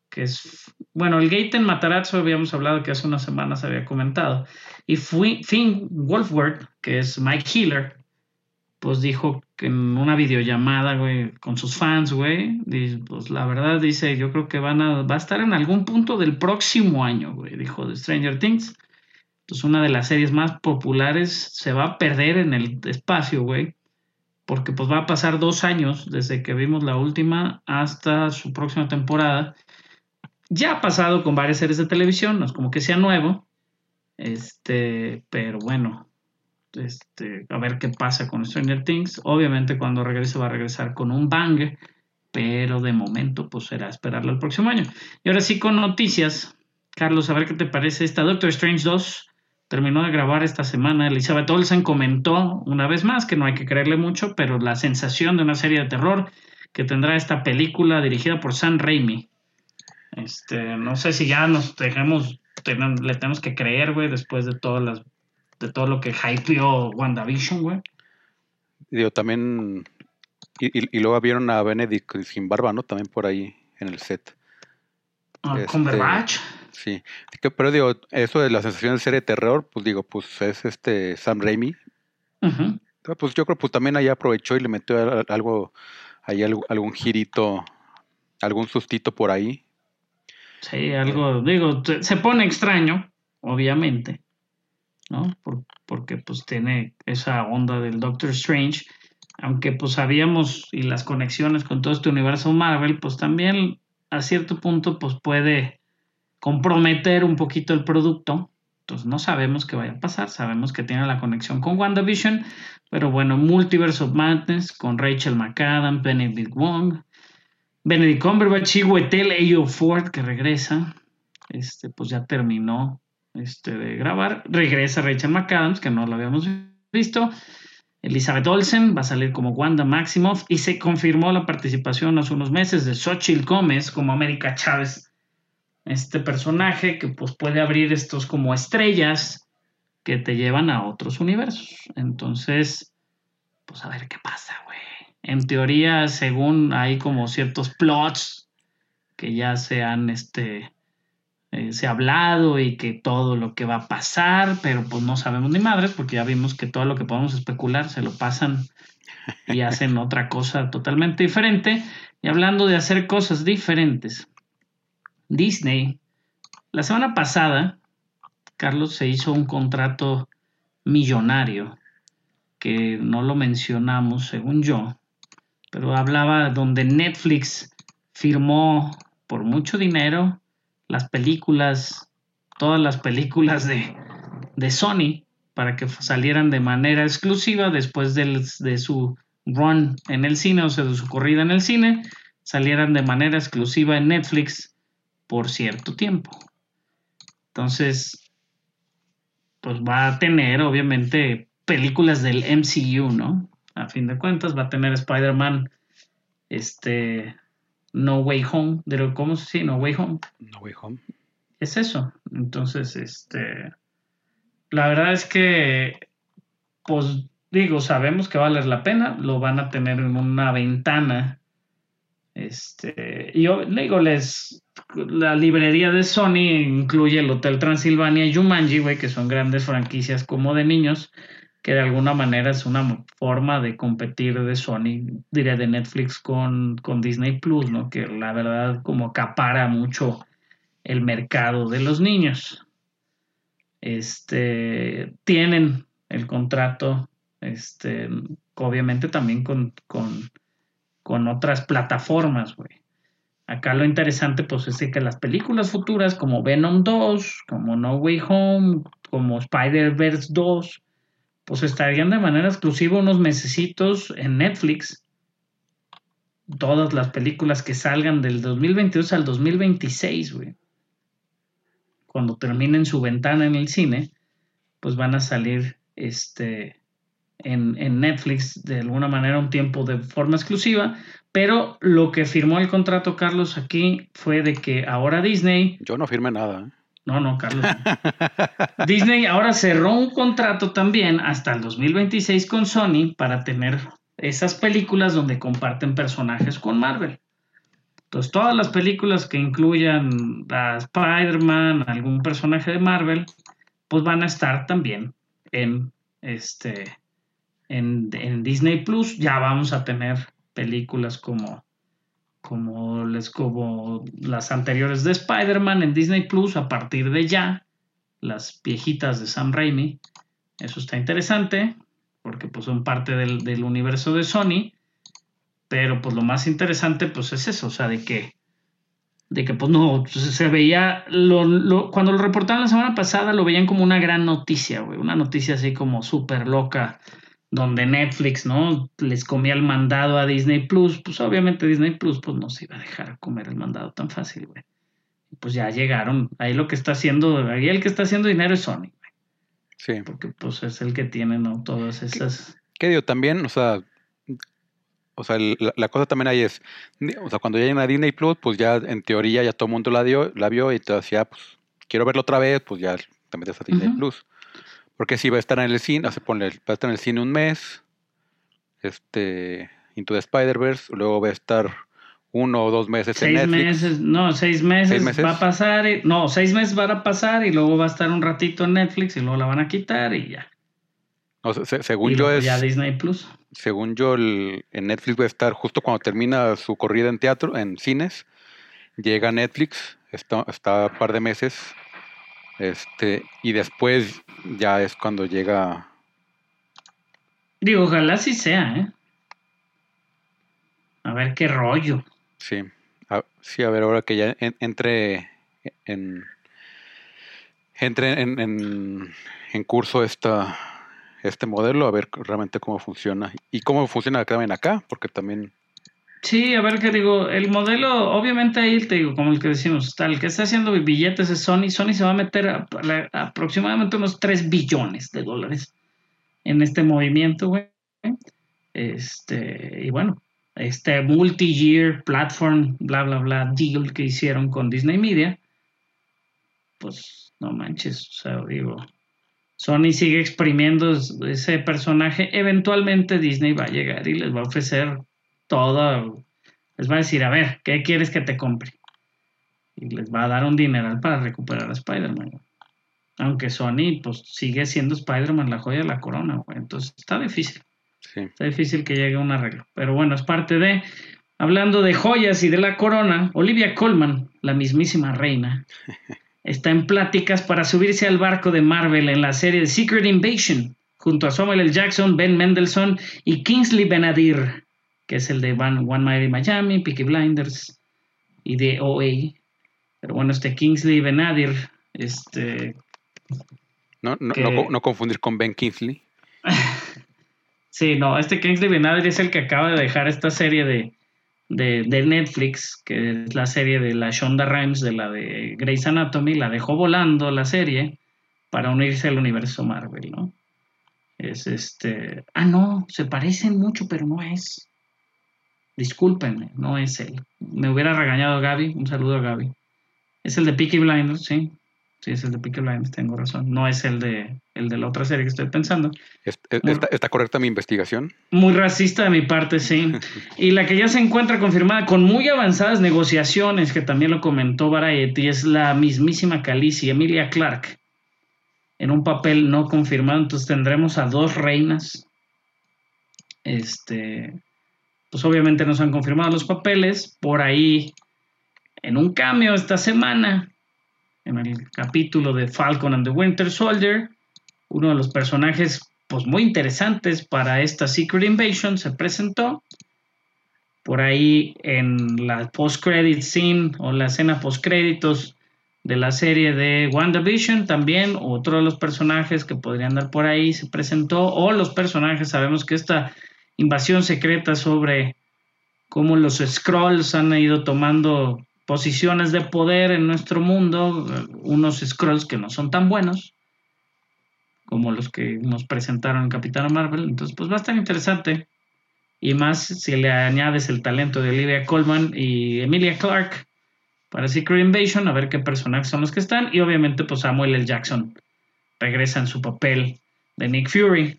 que es, bueno, el Gaten Matarazzo habíamos hablado que hace unas semanas había comentado, y Finn Wolfward, que es Mike Healer, pues dijo que en una videollamada, güey, con sus fans, güey, pues la verdad dice, yo creo que van a, va a estar en algún punto del próximo año, güey, dijo de Stranger Things pues una de las series más populares se va a perder en el espacio, güey. Porque pues va a pasar dos años desde que vimos la última hasta su próxima temporada. Ya ha pasado con varias series de televisión, no es como que sea nuevo. Este, pero bueno, este, a ver qué pasa con Stranger Things. Obviamente cuando regrese va a regresar con un bang, pero de momento pues será esperarlo el próximo año. Y ahora sí con noticias. Carlos, a ver qué te parece esta Doctor Strange 2 terminó de grabar esta semana. Elizabeth Olsen comentó una vez más que no hay que creerle mucho, pero la sensación de una serie de terror que tendrá esta película dirigida por Sam Raimi. Este, no sé si ya nos dejemos, le tenemos que creer, güey, después de todas las, de todo lo que hypeó WandaVision, güey. Digo, también, y, luego vieron a Benedict sin barba, ¿no? También por ahí en el set. Ah, ¿Con este, Sí, pero digo, eso de la sensación de serie de terror, pues digo, pues es este Sam Raimi. Pues yo creo pues también ahí aprovechó y le metió algo, ahí algún girito, algún sustito por ahí. Sí, algo, digo, se pone extraño, obviamente, ¿no? porque pues tiene esa onda del Doctor Strange, aunque pues sabíamos y las conexiones con todo este universo Marvel, pues también a cierto punto pues puede comprometer un poquito el producto. Entonces no sabemos qué vaya a pasar, sabemos que tiene la conexión con WandaVision, pero bueno, Multiverse of Madness con Rachel McAdams, Benedict Wong, Benedict Cumberbatch y Wetel Ford que regresa, este, pues ya terminó este, de grabar, regresa Rachel McAdams, que no lo habíamos visto, Elizabeth Olsen va a salir como Wanda Maximoff y se confirmó la participación hace unos meses de Xochitl Gómez como América Chávez este personaje que pues puede abrir estos como estrellas que te llevan a otros universos. Entonces, pues a ver qué pasa, güey. En teoría, según hay como ciertos plots que ya se han, este, eh, se ha hablado y que todo lo que va a pasar, pero pues no sabemos ni madres porque ya vimos que todo lo que podemos especular se lo pasan y hacen otra cosa totalmente diferente. Y hablando de hacer cosas diferentes, Disney, la semana pasada, Carlos se hizo un contrato millonario, que no lo mencionamos según yo, pero hablaba donde Netflix firmó por mucho dinero las películas, todas las películas de, de Sony para que salieran de manera exclusiva después de su run en el cine, o sea, de su corrida en el cine, salieran de manera exclusiva en Netflix por cierto tiempo. Entonces, pues va a tener obviamente películas del MCU, ¿no? A fin de cuentas va a tener Spider-Man, este, No Way Home, ¿cómo se dice? No Way Home. No Way Home. Es eso. Entonces, este, la verdad es que, pues digo, sabemos que vale la pena, lo van a tener en una ventana. Este, y yo digo, les, la librería de Sony incluye el Hotel Transilvania y Jumanji, güey, que son grandes franquicias como de niños, que de alguna manera es una forma de competir de Sony, diría de Netflix con, con Disney Plus, ¿no? Que la verdad como acapara mucho el mercado de los niños. Este, tienen el contrato, este, obviamente también con, con, con otras plataformas, güey. Acá lo interesante, pues, es que las películas futuras como Venom 2, como No Way Home, como Spider-Verse 2, pues estarían de manera exclusiva unos mesecitos en Netflix. Todas las películas que salgan del 2022 al 2026, güey cuando terminen su ventana en el cine, pues van a salir este, en, Netflix de alguna manera un tiempo de forma exclusiva, pero lo que firmó el contrato Carlos aquí fue de que ahora Disney... Yo no firmé nada. ¿eh? No, no, Carlos. Disney ahora cerró un contrato también hasta el 2026 con Sony para tener esas películas donde comparten personajes con Marvel. Entonces, todas las películas que incluyan a Spider-Man, algún personaje de Marvel, pues van a estar también en este en, Disney Plus. Ya vamos a tener películas como como les como las anteriores de Spider-Man en Disney Plus a partir de ya, las viejitas de Sam Raimi. Eso está interesante porque pues son parte del, del universo de Sony pero pues lo más interesante pues es eso, o sea, de que, de que pues no, se veía, lo, cuando lo reportaron la semana pasada lo veían como una gran noticia, güey, una noticia así como súper loca, donde Netflix, ¿no? Les comía el mandado a Disney Plus, pues obviamente Disney Plus pues no se iba a dejar comer el mandado tan fácil, güey. Pues ya llegaron, ahí lo que está haciendo, ahí el que está haciendo dinero es Sony, güey. Sí. Porque pues es el que tiene, ¿no? Todas esas... ¿Qué digo? También, o sea, o sea, la, cosa también ahí es, o sea, cuando lleguen a Disney Plus, pues ya en teoría ya todo el mundo la, dio, la vio y te decía, pues quiero verlo otra vez, pues ya te metes a Disney Plus. Porque si va a estar en el cine, o sea, va a estar en el cine un mes, este, Into the Spider-Verse, luego va a estar uno o dos meses en Netflix. Meses, no, seis meses, meses, va a pasar, no, seis meses van a pasar y luego va a estar un ratito en Netflix y luego la van a quitar y ya. No, según yo es. Ya Disney Plus según yo, el, en Netflix va a estar justo cuando termina su corrida en teatro, en cines. Llega Netflix, está, está un par de meses. Este, y después ya es cuando llega. Digo, ojalá sí sea, ¿eh? A ver qué rollo. Sí, a, sí, a ver, ahora que ya entre en. Entre en, en, en curso esta este modelo, a ver realmente cómo funciona y cómo funciona también acá, porque también... Sí, a ver qué digo, el modelo, obviamente ahí te digo, como el que decimos, el que está haciendo billetes es Sony, Sony se va a meter aproximadamente unos 3 billones de dólares en este movimiento, güey. Este, y bueno, este multi-year platform, bla, bla, bla, deal que hicieron con Disney Media, pues no manches, o sea, digo, Sony sigue exprimiendo ese personaje, eventualmente Disney va a llegar y les va a ofrecer todo, les va a decir, a ver, ¿qué quieres que te compre? Y les va a dar un dineral para recuperar a Spider-Man. Aunque Sony pues sigue siendo Spider-Man la joya de la corona, güey. Entonces está difícil. Está difícil que llegue a un arreglo. Pero bueno, es parte de... Hablando de joyas y de la corona, Olivia Colman, la mismísima reina, está en pláticas para subirse al barco de Marvel en la serie Secret Invasion, junto a Samuel L. Jackson, Ben Mendelssohn y Kingsley Benadir, que es el de One, One Mighty Miami, Peaky Blinders y de OA. Pero bueno, este Kingsley Benadir, este, No, no, no, no confundir con Ben Kingsley. sí, no, este Kingsley Benadir es el que acaba de dejar esta serie de, de, de, Netflix, que es la serie de la Shonda Rhimes, de la de Grey's Anatomy, la dejó volando la serie para unirse al universo Marvel, ¿no? Es este. Ah, no, se parecen mucho, pero no es. Discúlpenme, no es él. Me hubiera regañado Gaby. Un saludo a Gaby. Es el de Peaky Blinders, sí. Sí, es el de Peaky Blinders, tengo razón. No es el de, el de la otra serie que estoy pensando. ¿Está, correcta mi investigación? Muy racista de mi parte, sí. y la que ya se encuentra confirmada con muy avanzadas negociaciones, que también lo comentó Variety, es la mismísima Calici, Emilia Clark en un papel no confirmado, entonces tendremos a dos reinas. Este, pues obviamente no se han confirmado los papeles. Por ahí, en un cambio esta semana, en el capítulo de Falcon and the Winter Soldier, uno de los personajes pues muy interesantes para esta Secret Invasion se presentó. Por ahí en la post-credit scene o la escena post-créditos de la serie de WandaVision también, otro de los personajes que podrían dar por ahí se presentó, o los personajes, sabemos que esta invasión secreta sobre cómo los Scrolls han ido tomando posiciones de poder en nuestro mundo, unos Scrolls que no son tan buenos como los que nos presentaron en Capitán Marvel, entonces pues va a estar interesante. Y más si le añades el talento de Olivia Colman y Emilia Clarke, para Secret Invasion, a ver qué personajes son los que están. Y obviamente, pues Samuel L. Jackson regresa en su papel de Nick Fury.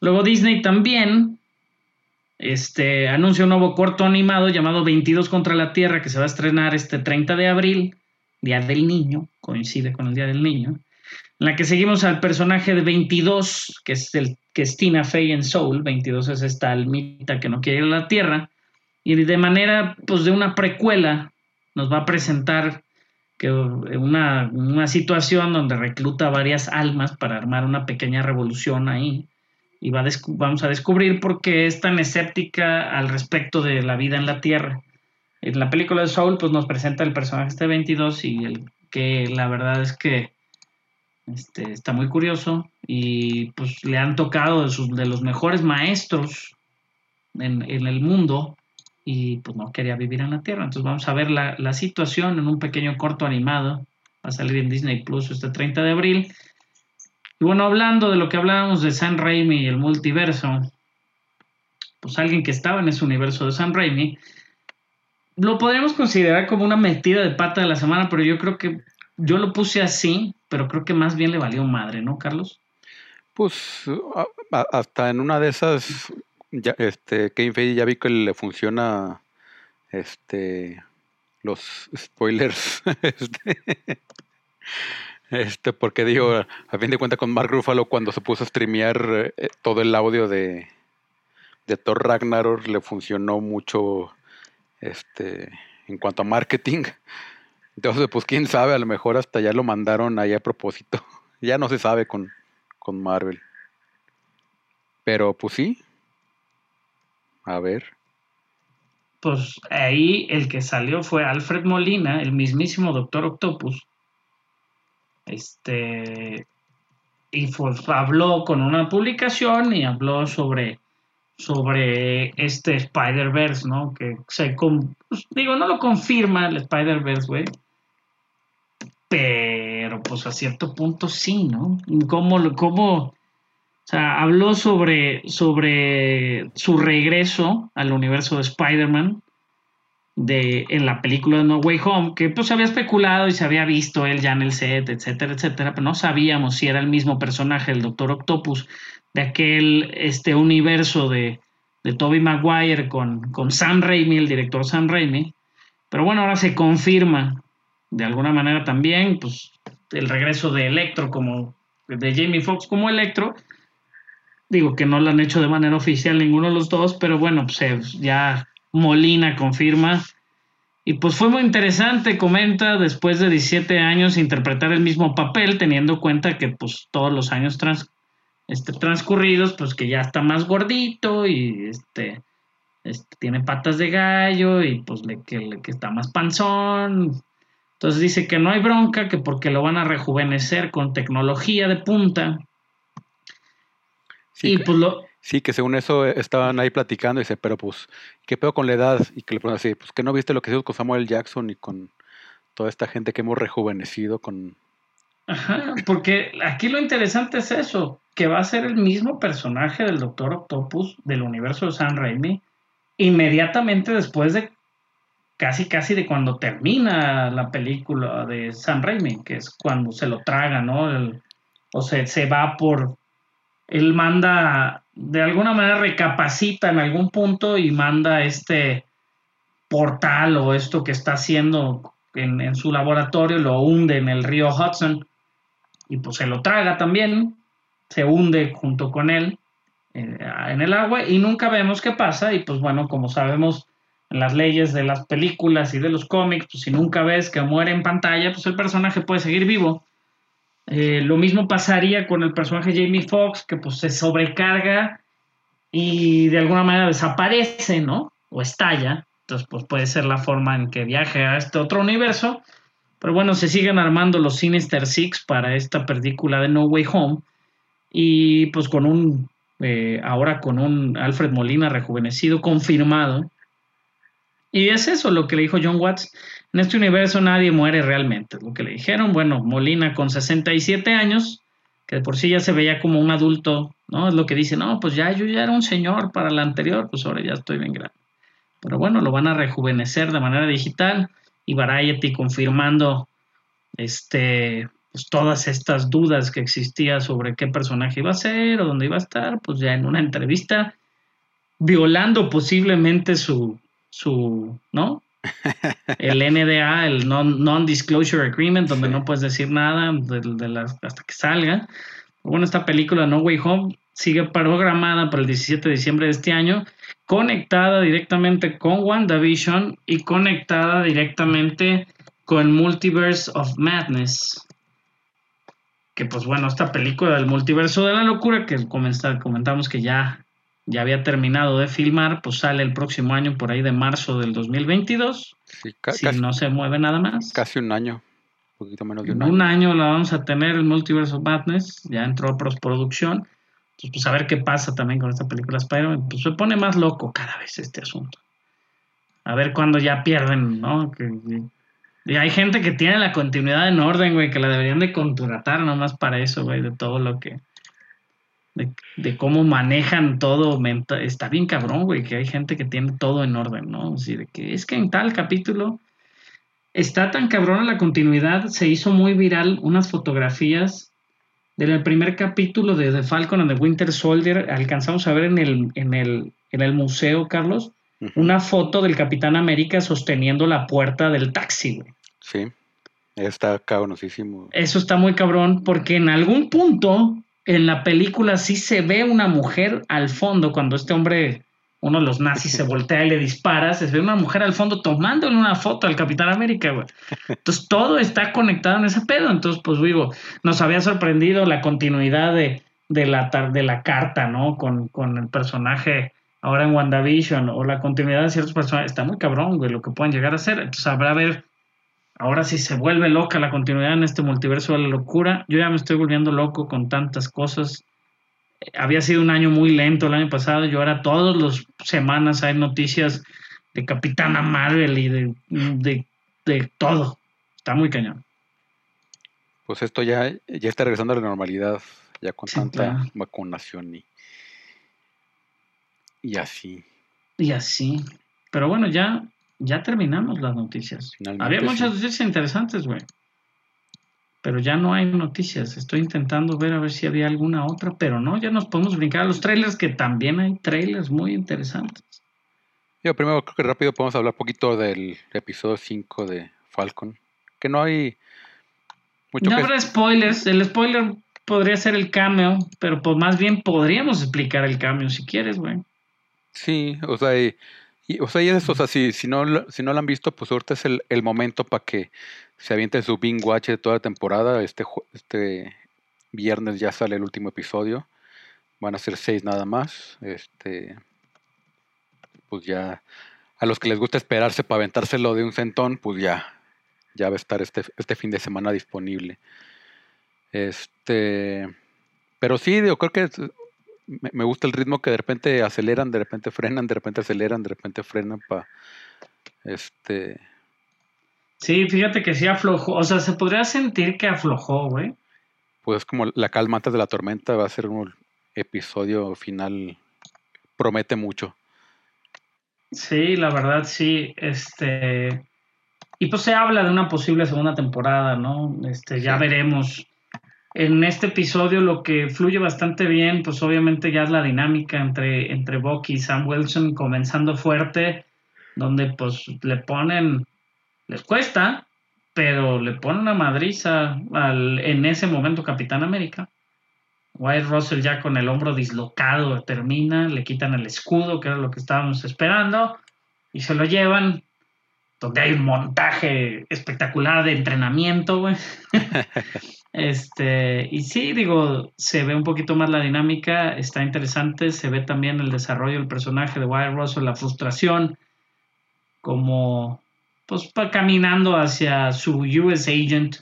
Luego Disney también este, anuncia un nuevo corto animado llamado 22 contra la Tierra que se va a estrenar este 30 de abril, Día del Niño, coincide con el Día del Niño, en la que seguimos al personaje de 22, que es el que es Tina Fey en Soul, 22 es esta almita que no quiere ir a la Tierra, y de manera, pues de una precuela, nos va a presentar que una, una situación donde recluta varias almas para armar una pequeña revolución ahí. Y va vamos a descubrir por qué es tan escéptica al respecto de la vida en la Tierra. En la película de Soul, pues nos presenta el personaje este 22 y el que la verdad es que este, está muy curioso y pues le han tocado de, sus, de los mejores maestros en, en el mundo y pues no quería vivir en la Tierra. Entonces vamos a ver la, situación en un pequeño corto animado. Va a salir en Disney Plus este 30 de abril. Y bueno, hablando de lo que hablábamos de San Raimi y el multiverso, pues alguien que estaba en ese universo de San Raimi, lo podríamos considerar como una metida de pata de la semana, pero yo creo que yo lo puse así, pero creo que más bien le valió madre, ¿no, Carlos? Pues hasta en una de esas ya, este, Kevin ya vi que le funciona este los spoilers. este, este, porque digo, a fin de cuentas con Mark Ruffalo cuando se puso a streamear eh, todo el audio de, Thor Ragnarok le funcionó mucho este en cuanto a marketing. Entonces, pues quién sabe, a lo mejor hasta ya lo mandaron ahí a propósito. ya no se sabe con, con Marvel. Pero pues sí, a ver. Pues ahí el que salió fue Alfred Molina, el mismísimo Doctor Octopus. Este. Y habló con una publicación y habló sobre, sobre este Spider-Verse, ¿no? Que se. Pues, digo, no lo confirma el Spider-Verse, güey. Pero pues a cierto punto sí, ¿no? ¿Cómo, cómo o sea, habló sobre, sobre su regreso al universo de Spider-Man de, en la película de No Way Home, que pues había especulado y se había visto él ya en el set, etcétera, etcétera, pero no sabíamos si era el mismo personaje, el Doctor Octopus, de aquel este universo de, de Tobey Maguire con, con Sam Raimi, el director Sam Raimi. Pero bueno, ahora se confirma de alguna manera también, pues, el regreso de Electro como, de Jamie Foxx como Electro, Digo que no lo han hecho de manera oficial ninguno de los dos, pero bueno, pues ya Molina confirma. Y pues fue muy interesante, comenta, después de 17 años interpretar el mismo papel, teniendo en cuenta que pues todos los años trans, este, transcurridos, pues que ya está más gordito y este, este tiene patas de gallo y pues le, que, que está más panzón. Entonces dice que no hay bronca, que porque lo van a rejuvenecer con tecnología de punta. Sí, y pues lo... Sí, que según eso estaban ahí platicando y dice, pero pues, ¿qué pedo con la edad? Y que le preguntan así, pues que no viste lo que hizo con Samuel Jackson y con toda esta gente que hemos rejuvenecido con... Ajá, porque aquí lo interesante es eso, que va a ser el mismo personaje del Doctor Octopus del universo de San Raimi inmediatamente después de casi casi de cuando termina la película de San Raimi, que es cuando se lo traga, ¿no? o se, se va por... Él manda, de alguna manera recapacita en algún punto y manda este portal o esto que está haciendo en, su laboratorio, lo hunde en el río Hudson y pues se lo traga también, se hunde junto con él eh, en el agua y nunca vemos qué pasa y pues bueno, como sabemos en las leyes de las películas y de los cómics, pues si nunca ves que muere en pantalla, pues el personaje puede seguir vivo. Eh, lo mismo pasaría con el personaje Jamie Foxx, que pues se sobrecarga y de alguna manera desaparece, ¿no? O estalla. Entonces, pues puede ser la forma en que viaje a este otro universo. Pero bueno, se siguen armando los Sinister Six para esta película de No Way Home. Y pues con un, eh, ahora con un Alfred Molina rejuvenecido confirmado. Y es eso lo que le dijo John Watts. En este universo nadie muere realmente. Lo que le dijeron, bueno, Molina con 67 años, que por sí ya se veía como un adulto, ¿no? Es lo que dice, no, pues ya yo ya era un señor para la anterior, pues ahora ya estoy bien grande. Pero bueno, lo van a rejuvenecer de manera digital y Variety confirmando este, pues todas estas dudas que existía sobre qué personaje iba a ser o dónde iba a estar, pues ya en una entrevista violando posiblemente su, su ¿no? El NDA, el Non-Disclosure Agreement, donde no puedes decir nada hasta que salga. Bueno, esta película No Way Home sigue programada para el 17 de diciembre de este año conectada directamente con WandaVision y conectada directamente con Multiverse of Madness. Que pues bueno, esta película del multiverso de la locura que comentamos que ya, ya había terminado de filmar, pues sale el próximo año por ahí de marzo del 2022. si no se mueve nada más. Casi un año. Un poquito menos de un, un año. la vamos a tener el Multiverse of Madness, ya entró a postproducción. Entonces, pues a ver qué pasa también con esta película Spider-Man. Pues se pone más loco cada vez este asunto. A ver cuándo ya pierden, ¿no? y hay gente que tiene la continuidad en orden, güey, que la deberían de contratar nomás para eso, güey, de todo lo que... De, cómo manejan todo, está bien cabrón, güey, que hay gente que tiene todo en orden, ¿no? Es de que es que en tal capítulo está tan cabrón la continuidad, se hizo muy viral unas fotografías del primer capítulo de The Falcon and the Winter Soldier, alcanzamos a ver en el, en el, en el museo, Carlos, una foto del Capitán América sosteniendo la puerta del taxi, güey. Sí, está cabronosísimo. Eso está muy cabrón, porque en algún punto en la película sí se ve una mujer al fondo cuando este hombre uno de los nazis se voltea y le dispara, se ve una mujer al fondo tomándole una foto al Capitán América, güey. Entonces todo está conectado en ese pedo. Entonces, pues digo, nos había sorprendido la continuidad de, de, la, de la carta, ¿no? Con, con el personaje ahora en WandaVision o la continuidad de ciertos personajes. Está muy cabrón, güey, lo que pueden llegar a hacer. Entonces habrá a ver ahora sí se vuelve loca la continuidad en este multiverso de la locura. Yo ya me estoy volviendo loco con tantas cosas había sido un año muy lento el año pasado, yo ahora todas las semanas hay noticias de Capitana Marvel y de, de, todo. Está muy cañón. Pues esto ya, ya está regresando a la normalidad, ya con tanta vacunación y, y así. Y así. Pero bueno, ya, ya terminamos las noticias. Había muchas noticias interesantes, güey pero ya no hay noticias. Estoy intentando ver a ver si había alguna otra, pero no, ya nos podemos brincar a los trailers, que también hay trailers muy interesantes. Yo primero creo que rápido podemos hablar un poquito del episodio 5 de Falcon, que no hay mucho No habrá spoilers, el spoiler podría ser el cameo, pero pues más bien podríamos explicar el cameo si quieres, güey. Sí, o sea, y, o sea, y eso, o sea, si, si, no, si no lo han visto, pues ahorita es el, el momento para que se avienta su binge watch de toda la temporada. Este, este viernes ya sale el último episodio. Van a ser seis nada más. Este, pues ya a los que les gusta esperarse para aventárselo de un centón, pues ya ya va a estar este, este fin de semana disponible. Este, pero sí, yo creo que me, gusta el ritmo que de repente aceleran, de repente frenan, de repente aceleran, de repente frenan para este. Sí, fíjate que sí aflojó, o sea, se podría sentir que aflojó, güey. Pues como la calma antes de la tormenta va a ser un episodio final, promete mucho. Sí, la verdad sí, este, y pues se habla de una posible segunda temporada, ¿no? Este, ya veremos en este episodio lo que fluye bastante bien, pues obviamente ya es la dinámica entre, entre Bucky y Sam Wilson comenzando fuerte, donde pues le ponen, les cuesta, pero le ponen una madriza al, en ese momento Capitán América. White Russell ya con el hombro dislocado termina, le quitan el escudo, que era lo que estábamos esperando, y se lo llevan donde hay un montaje espectacular de entrenamiento, güey. este, y sí, digo, se ve un poquito más la dinámica, está interesante, se ve también el desarrollo del personaje de Wyatt Russell, la frustración, como, pues, caminando hacia su US Agent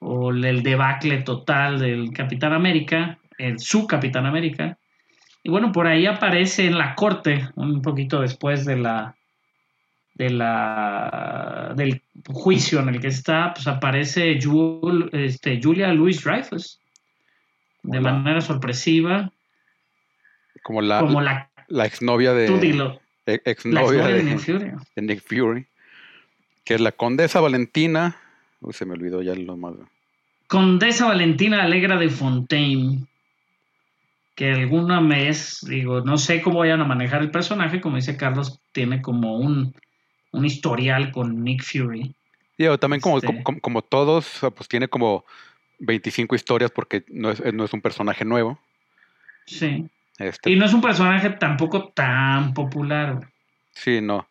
o el debacle total del Capitán América, el, su Capitán América. Y bueno, por ahí aparece en la corte, un poquito después de la, de la, del juicio en el que está, pues aparece este, Julia Louis Dreyfus de manera sorpresiva. Como la, como la, exnovia de. Exnovia de, Nick Fury. Que es la condesa Valentina. Uy, se me olvidó ya lo más. Condesa Valentina Alegra de Fontaine. Que alguna vez, digo, no sé cómo vayan a manejar el personaje, como dice Carlos, tiene como un un historial con Nick Fury. Y también como, este como, todos, pues tiene como 25 historias porque no es, no es un personaje nuevo. Sí. Este y no es un personaje tampoco tan popular. Sí, no.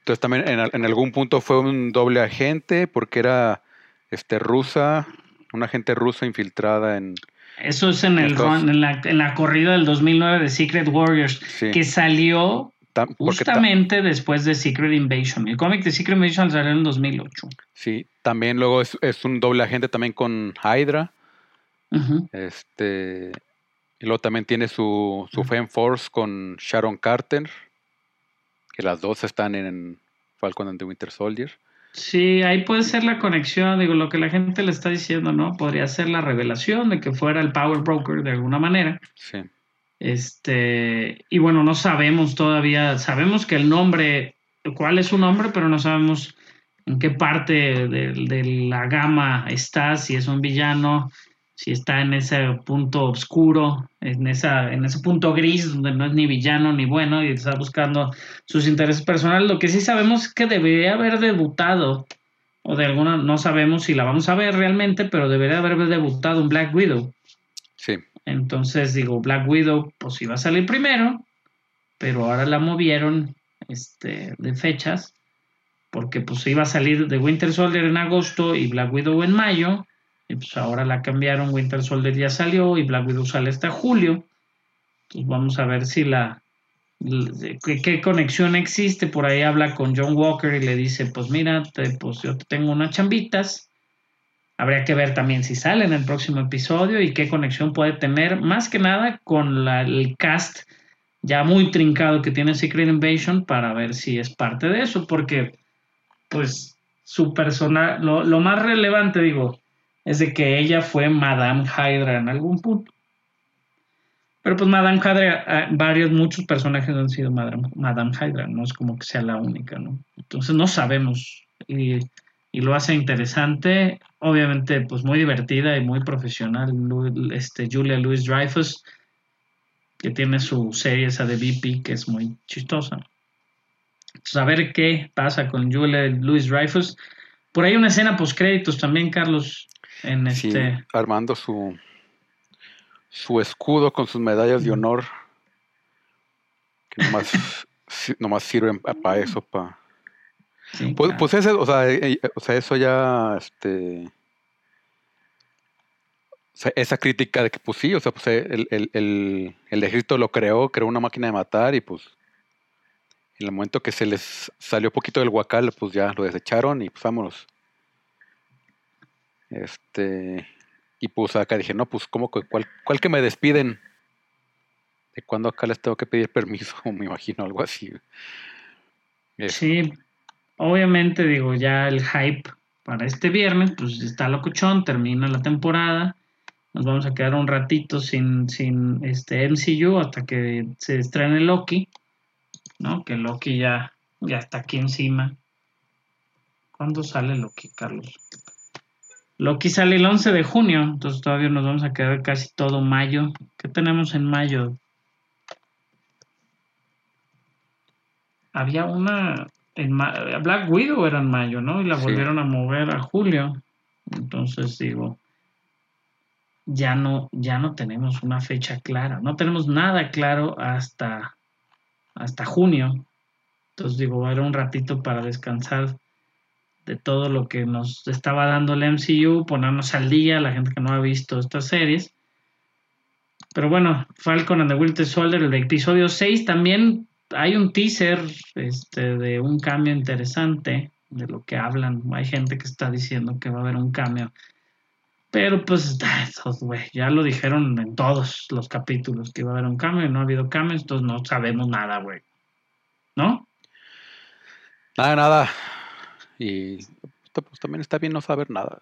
Entonces también en, en, algún punto fue un doble agente porque era este rusa, una agente rusa infiltrada en... Eso es en, el en, la, en la corrida del 2009 de Secret Warriors, que salió Justamente después de Secret Invasion. El cómic de Secret Invasion salió en 2008. Sí, también luego es, un doble agente también con Hydra. Este. Y luego también tiene su, su Femme Force con Sharon Carter. Que las dos están en Falcon and the Winter Soldier. Sí, ahí puede ser la conexión, digo, lo que la gente le está diciendo, ¿no? Podría ser la revelación de que fuera el Power Broker de alguna manera. Sí. Este, y bueno, no sabemos todavía, sabemos que el nombre, cuál es su nombre, pero no sabemos en qué parte de, la gama está, si es un villano, si está en ese punto oscuro, en, esa, en ese punto gris donde no es ni villano ni bueno y está buscando sus intereses personales. Lo que sí sabemos es que debería haber debutado, o de alguna, no sabemos si la vamos a ver realmente, pero debería haber debutado un Black Widow. Sí. Entonces digo, Black Widow pues iba a salir primero, pero ahora la movieron este, de fechas porque pues iba a salir de Winter Soldier en agosto y Black Widow en mayo, y pues ahora la cambiaron, Winter Soldier ya salió y Black Widow sale hasta julio. Entonces vamos a ver si la qué, conexión existe. Por ahí habla con John Walker y le dice, pues mira, pues yo tengo unas chambitas Habría que ver también si sale en el próximo episodio y qué conexión puede tener, más que nada con el cast ya muy trincado que tiene Secret Invasion para ver si es parte de eso, porque pues su personal, lo, lo más relevante digo, es de que ella fue Madame Hydra en algún punto. Pero pues Madame Hydra, ah, varios, muchos personajes han sido Madame, Madame Hydra, no es como que sea la única, ¿no? Entonces no sabemos. Y y lo hace interesante, obviamente pues muy divertida y muy profesional, este, Julia Louis Dreyfus, que tiene su serie esa de BP que es muy chistosa. Saber qué pasa con Julia Louis Dreyfus. Por ahí una escena post créditos también, Carlos, en este... armando su, su escudo con sus medallas de honor, que nomás, nomás sirven para eso, para pues, pues ese, o sea, eh, eh, o sea, eso ya, este, esa crítica de que, pues sí, o sea, pues eh, el, el, el, el, ejército lo creó, creó una máquina de matar y pues en el momento que se les salió poquito del huacal, pues ya lo desecharon y pues vámonos. Este, y pues acá dije, no, pues, ¿cómo cuál, cuál que me despiden? ¿De cuándo acá les tengo que pedir permiso? Me imagino algo así. Sí, obviamente digo, ya el hype para este viernes, pues está locuchón, termina la temporada. Nos vamos a quedar un ratito sin, sin este MCU hasta que se estrene Loki, ¿no? Que Loki ya, ya está aquí encima. ¿Cuándo sale Loki, Carlos? Loki sale el 11 de junio, entonces todavía nos vamos a quedar casi todo mayo. ¿Qué tenemos en mayo? Había una en Black Widow era en mayo, ¿no? Y la volvieron a mover a julio. Entonces digo, ya no, ya no tenemos una fecha clara, no tenemos nada claro hasta, hasta junio. Entonces digo, era un ratito para descansar de todo lo que nos estaba dando el MCU, ponernos al día, la gente que no ha visto estas series. Pero bueno, Falcon and the Winter Soldier, el episodio 6 también hay un teaser este, de un cambio interesante de lo que hablan. Hay gente que está diciendo que va a haber un cambio. Pero pues, ya lo dijeron en todos los capítulos que iba a haber un cambio y no ha habido cambios, entonces no sabemos nada, güey. ¿No? Nada, nada. Y pues también está bien no saber nada.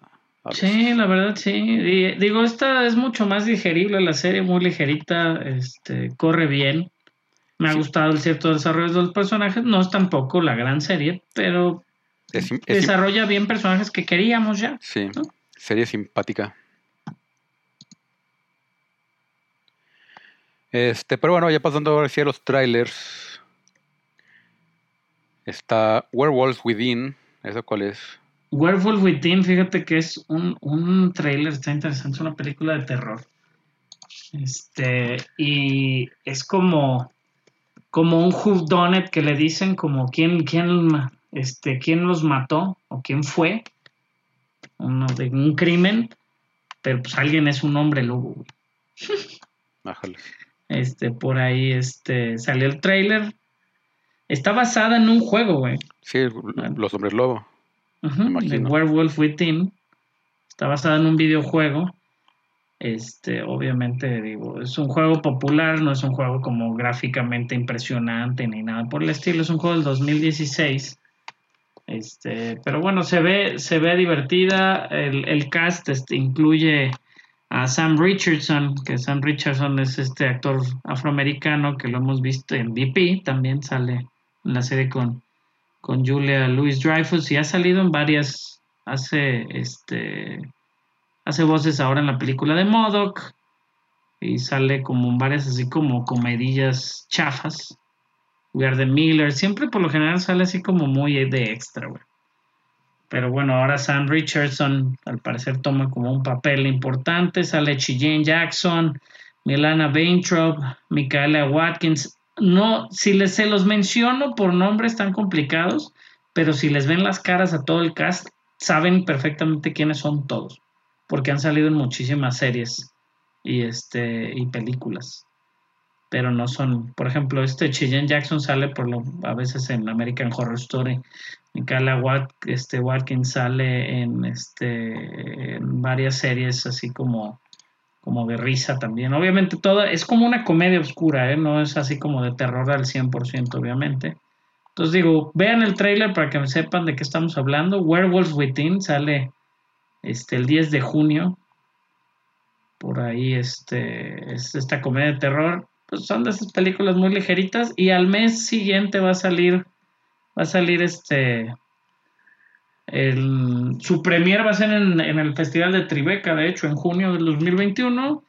Sí, la verdad sí. digo, esta es mucho más digerible, la serie muy ligerita, este, corre bien. Me ha gustado el cierto desarrollo de los personajes. No es tampoco la gran serie, pero desarrolla bien personajes que queríamos ya. Sí, serie simpática. Este, pero bueno, ya pasando ahora sí a los trailers. Está Werewolves Within. ¿Esa cuál es? Werewolf Within, fíjate que es un, un trailer, está interesante, es una película de terror. Este, y es como como un whodunit que le dicen como quién, quién, este, quién los mató o quién fue, uno de un crimen, pero pues alguien es un hombre lobo, Este, por ahí este, salió el trailer. Está basada en un juego, güey. Sí, los hombres lobo. Werewolf Within. Está basada en un videojuego. Este, obviamente, digo, es un juego popular, no es un juego como gráficamente impresionante ni nada por el estilo, es un juego del 2016. Este, pero bueno, se ve, se ve divertida. El, cast este, incluye a Sam Richardson, que Sam Richardson es este actor afroamericano que lo hemos visto en VP, también sale en la serie con, con Julia Louis Dreyfus y ha salido en varias, hace este hace voces ahora en la película de Modoc y sale como varias así como comedillas chafas. We are the Miller, siempre por lo general sale así como muy de extra, güey. Pero bueno, ahora Sam Richardson al parecer toma como un papel importante, sale Cheyenne Jackson, Milana Baintrop, Micaela Watkins. No, si les se los menciono por nombre están complicados, pero si les ven las caras a todo el cast, saben perfectamente quiénes son todos porque han salido en muchísimas series y, este, y películas. Pero no son, por ejemplo, este Cheyenne Jackson sale por lo, a veces en American Horror Story. Michaela este, Watkins sale en, este, varias series así como, como de risa también. Obviamente todo es como una comedia oscura, ¿eh? no es así como de terror al 100%, obviamente. Entonces digo, vean el trailer para que sepan de qué estamos hablando. Werewolves Within sale este, el 10 de junio. Por ahí este, es esta comedia de terror. Pues son de esas películas muy ligeritas. Y al mes siguiente va a salir. Va a salir este. Su premier va a ser en, el Festival de Tribeca, de hecho, en junio del 2021.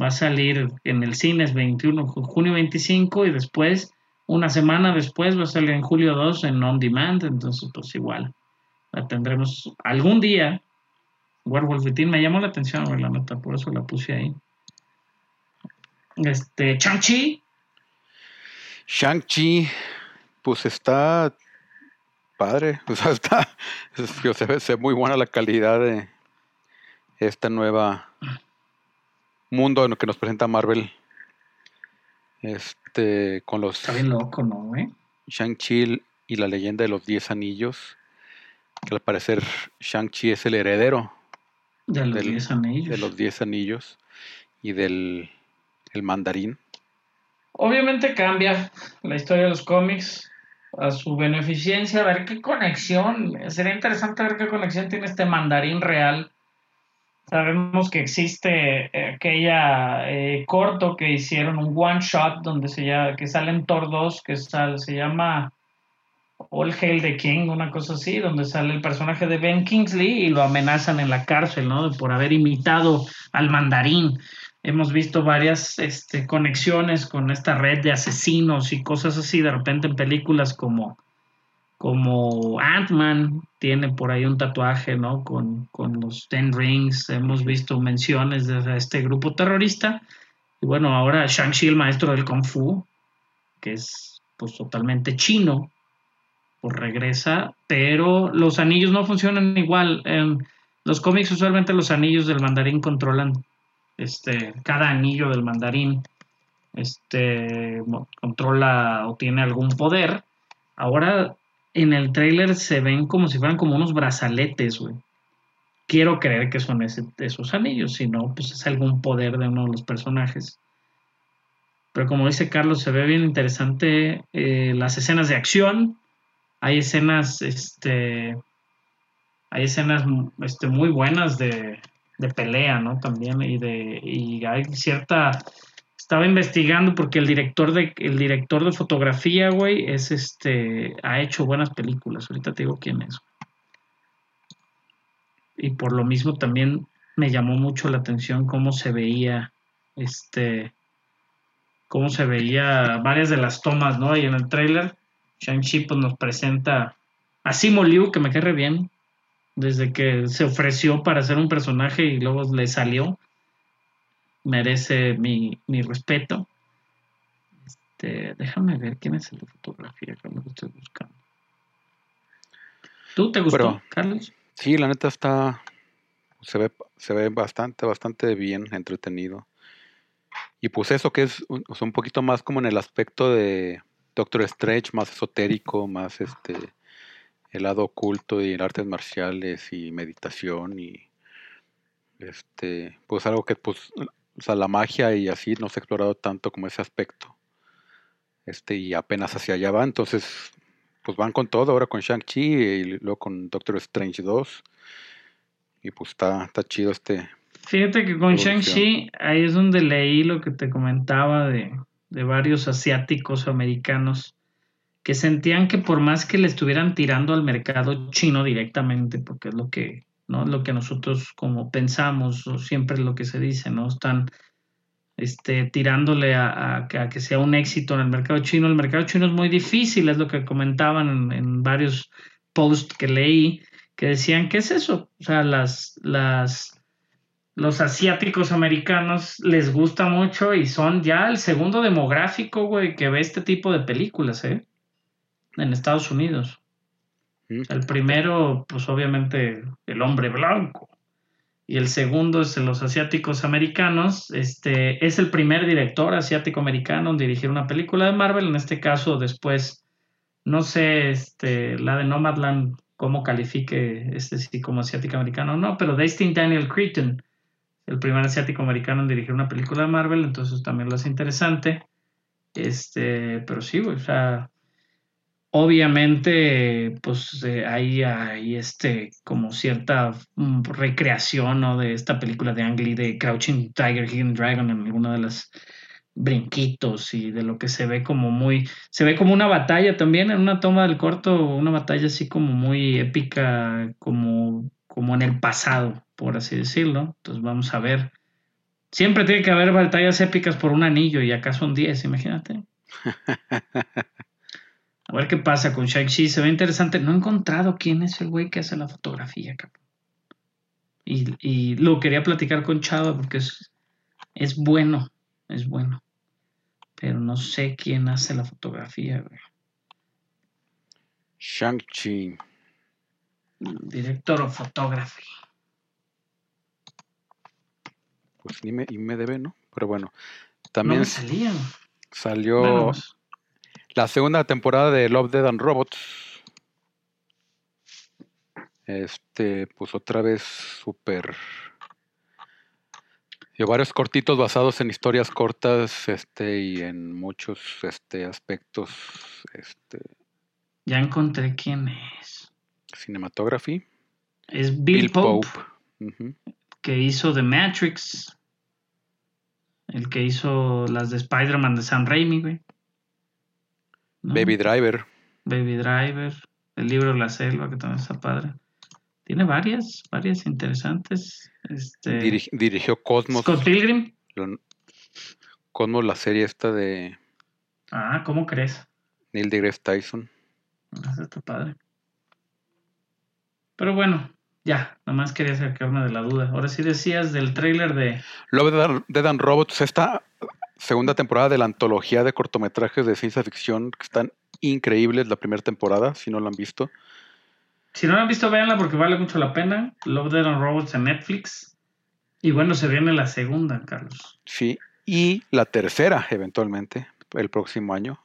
Va a salir en el cines 21, junio 25 y después, una semana después, va a salir en julio 2 en On Demand. Entonces, pues igual, la tendremos algún día Werewolf Within me llamó la atención, la nota, por eso la puse ahí. Este, Shang-Chi. Shang-Chi, pues está padre, o sea, está, se ve, se ve muy buena la calidad de esta nueva mundo en lo que nos presenta Marvel. Este, con los. Está bien loco, ¿no, Shang-Chi y la leyenda de los Diez Anillos. Que al parecer Shang-Chi es el heredero De los del- 10 anillos. de los 10 anillos y del el mandarín. Obviamente cambia la historia de los cómics a su beneficencia, a ver qué conexión, sería interesante ver qué conexión tiene este mandarín real. Sabemos que existe eh, aquella eh, corto que hicieron, un one shot, donde se llama, que sale en Thor 2, que sal- se llama All Hail the King, una cosa así, donde sale el personaje de Ben Kingsley y lo amenazan en la cárcel, ¿no? Por haber imitado al mandarín. Hemos visto varias este, conexiones con esta red de asesinos y cosas así, de repente en películas como, como Ant-Man, tiene por ahí un tatuaje, ¿no? Con, con los Ten Rings, hemos visto menciones de este grupo terrorista. Y bueno, ahora Shang-Chi, el maestro del Kung Fu, que es pues totalmente chino, pues regresa, pero los anillos no funcionan igual. En los cómics usualmente los anillos del mandarín controlan este, cada anillo del mandarín este, controla o tiene algún poder. Ahora en el tráiler se ven como si fueran como unos brazaletes, güey. Quiero creer que son esos anillos, si no, pues es algún poder de uno de los personajes. Pero como dice Carlos, se ve bien interesante eh, las escenas de acción. Hay escenas, este, hay escenas este, muy buenas de, de pelea, ¿no? También y de y hay cierta estaba investigando porque el director de el director de fotografía, güey, es este ha hecho buenas películas. Ahorita te digo quién es. Y por lo mismo también me llamó mucho la atención cómo se veía este cómo se veía varias de las tomas, ¿no? Y en el tráiler Shang-Chi pues, nos presenta a Simu Liu, que me cae re bien, desde que se ofreció para ser un personaje y luego le salió. Merece mi, mi respeto. Este, déjame ver quién es el de fotografía, que lo estoy buscando. ¿Tú te gustó, Pero- Carlos? Sí, la neta está. Se ve, se ve bastante, bastante bien, entretenido. Y pues eso que es un, sea, un poquito más como en el aspecto de Doctor Strange, más esotérico, más este el lado oculto y en artes marciales y meditación y este pues algo que pues o sea, la magia y así no se ha explorado tanto como ese aspecto. Este, y apenas hacia allá va, entonces pues van con todo, ahora con Shang-Chi y luego con Doctor Strange 2. Y pues está, está chido este. Fíjate que con. Shang-Chi, ahí es donde leí lo que te comentaba de, de varios asiáticos o americanos que sentían que por más que le estuvieran tirando al mercado chino directamente, porque es lo que, ¿no? lo que nosotros como pensamos, o siempre es lo que se dice, ¿no? Están este, tirándole a, que sea un éxito en el mercado chino. El mercado chino es muy difícil, es lo que comentaban en, en varios posts que leí, que decían, ¿qué es eso? O sea, las, las, los asiáticos americanos les gusta mucho y son ya el segundo demográfico, güey, que ve este tipo de películas, ¿eh? En Estados Unidos. ¿Mm? El primero, pues obviamente, el hombre blanco. Y el segundo es los asiáticos americanos. Este es el primer director asiático americano en dirigir una película de Marvel. En este caso, después, no sé, este, la de Nomadland, cómo califique este sí como asiático americano o no, pero Destin Daniel Cretton, el primer asiático americano en dirigir una película de Marvel, entonces también lo hace interesante. Este, pero sí, o sea, obviamente, pues eh, hay, hay este, como cierta mm, recreación, ¿no? De esta película de Ang Lee de Crouching Tiger, Hidden Dragon en alguna de las brinquitos y de lo que se ve como muy, se ve como una batalla también en una toma del corto, una batalla así como muy épica, como, como en el pasado, por así decirlo. Entonces vamos a ver. Siempre tiene que haber batallas épicas por un anillo y acá son 10, imagínate. A ver qué pasa con Shang-Chi. Se ve interesante. No he encontrado quién es el güey que hace la fotografía, cabrón. Y, y lo quería platicar con Chava porque es, es bueno. Es bueno. Pero no sé quién hace la fotografía, güey. Shang-Chi. Director of Photography. Pues ni me, y me debe, ¿no? Pero bueno. No También me salía. salió Bueno, pues, la segunda temporada de Love, Dead and Robots. Este, pues otra vez súper Y varios cortitos basados en historias cortas este, y en muchos este, aspectos. Este, ya encontré quién es. Cinematography. Es Bill, Pope, que hizo The Matrix. El que hizo las de Spider-Man de Sam Raimi, güey. Baby Driver. Baby Driver. El libro La Selva, que también está padre. Tiene varias, varias interesantes. Este, dirigió Cosmos. Scott Pilgrim. Cosmos, la serie esta de. Ah, ¿cómo crees? Neil deGrasse Tyson. Eso está padre. Pero bueno, ya, nada más quería sacarme de la duda. Ahora sí decías del tráiler de... Love Dead and Robots, esta segunda temporada de la antología de cortometrajes de ciencia ficción que están increíbles la primera temporada, si no la han visto. Si no la han visto, véanla porque vale mucho la pena. Love, Dead and Robots en Netflix. Y bueno, se viene la segunda, Carlos. Sí, y la tercera, eventualmente, el próximo año.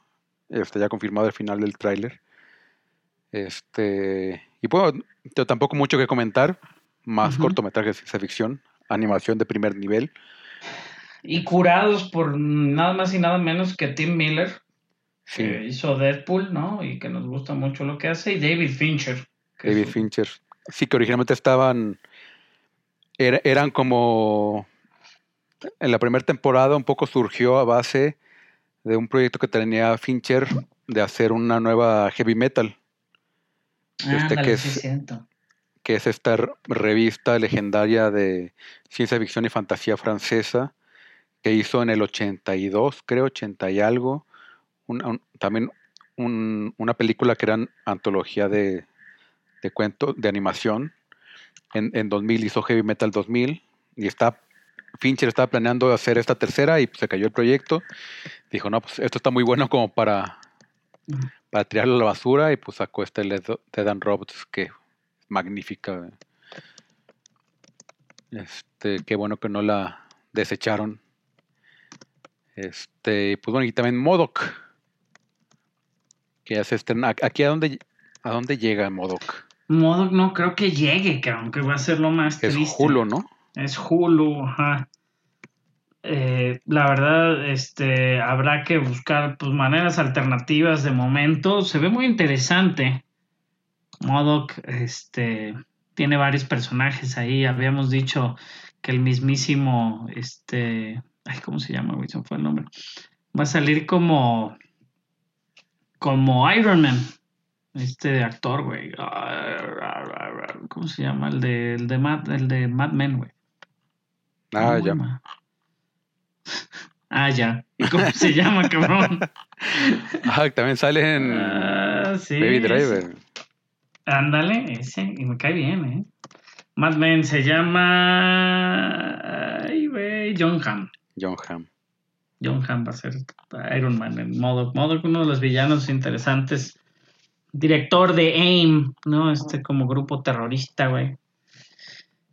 Está ya confirmado el final del tráiler. Este, y pues tampoco mucho que comentar. Más cortometrajes de ciencia ficción, animación de primer nivel. Y curados por nada más y nada menos que Tim Miller, que hizo Deadpool, ¿no? Y que nos gusta mucho lo que hace, y David Fincher. David Fincher. Sí, que originalmente estaban. eran como. En la primera temporada un poco surgió a base de un proyecto que tenía Fincher de hacer una nueva heavy metal. Este, que, es, que es esta revista legendaria de ciencia ficción y fantasía francesa que hizo en el 82, creo, 80 y algo. también una película que era antología de, de cuento, de animación. En, en 2000 hizo Heavy Metal 2000 y está Fincher estaba planeando hacer esta tercera y se cayó el proyecto. Dijo, no, pues esto está muy bueno como para, para tirarlo a la basura y pues sacó este Dead and Robots que es magnífica. Este, qué bueno que no la desecharon. Este, pues bueno, y también Modoc. Que hace este, aquí a dónde a dónde llega Modoc. Modoc no creo que llegue, que aunque va a ser lo más triste. Es Hulu, ¿no? Es Hulu, ajá. Eh, la verdad, este, habrá que buscar pues, maneras alternativas de momento. Se ve muy interesante. Modoc, este, tiene varios personajes ahí. Habíamos dicho que el mismísimo, este, ay, ¿cómo se llama? fue el nombre. Va a salir como, como Iron Man. Este actor, güey. ¿Cómo se llama? El de, el de, Mad, el de Mad Men, güey. Ah, ya. Ah, ya. ¿Cómo se llama, cabrón? Ah, también sale en ah, Baby Driver. Ándale, ese. Y me cae bien, ¿eh? Mad Men se llama. Ay, güey. John Hamm. John Hamm. John Hamm va a ser Iron Man en modo. Modo uno de los villanos interesantes director de AIM, ¿no? Este como grupo terrorista, güey.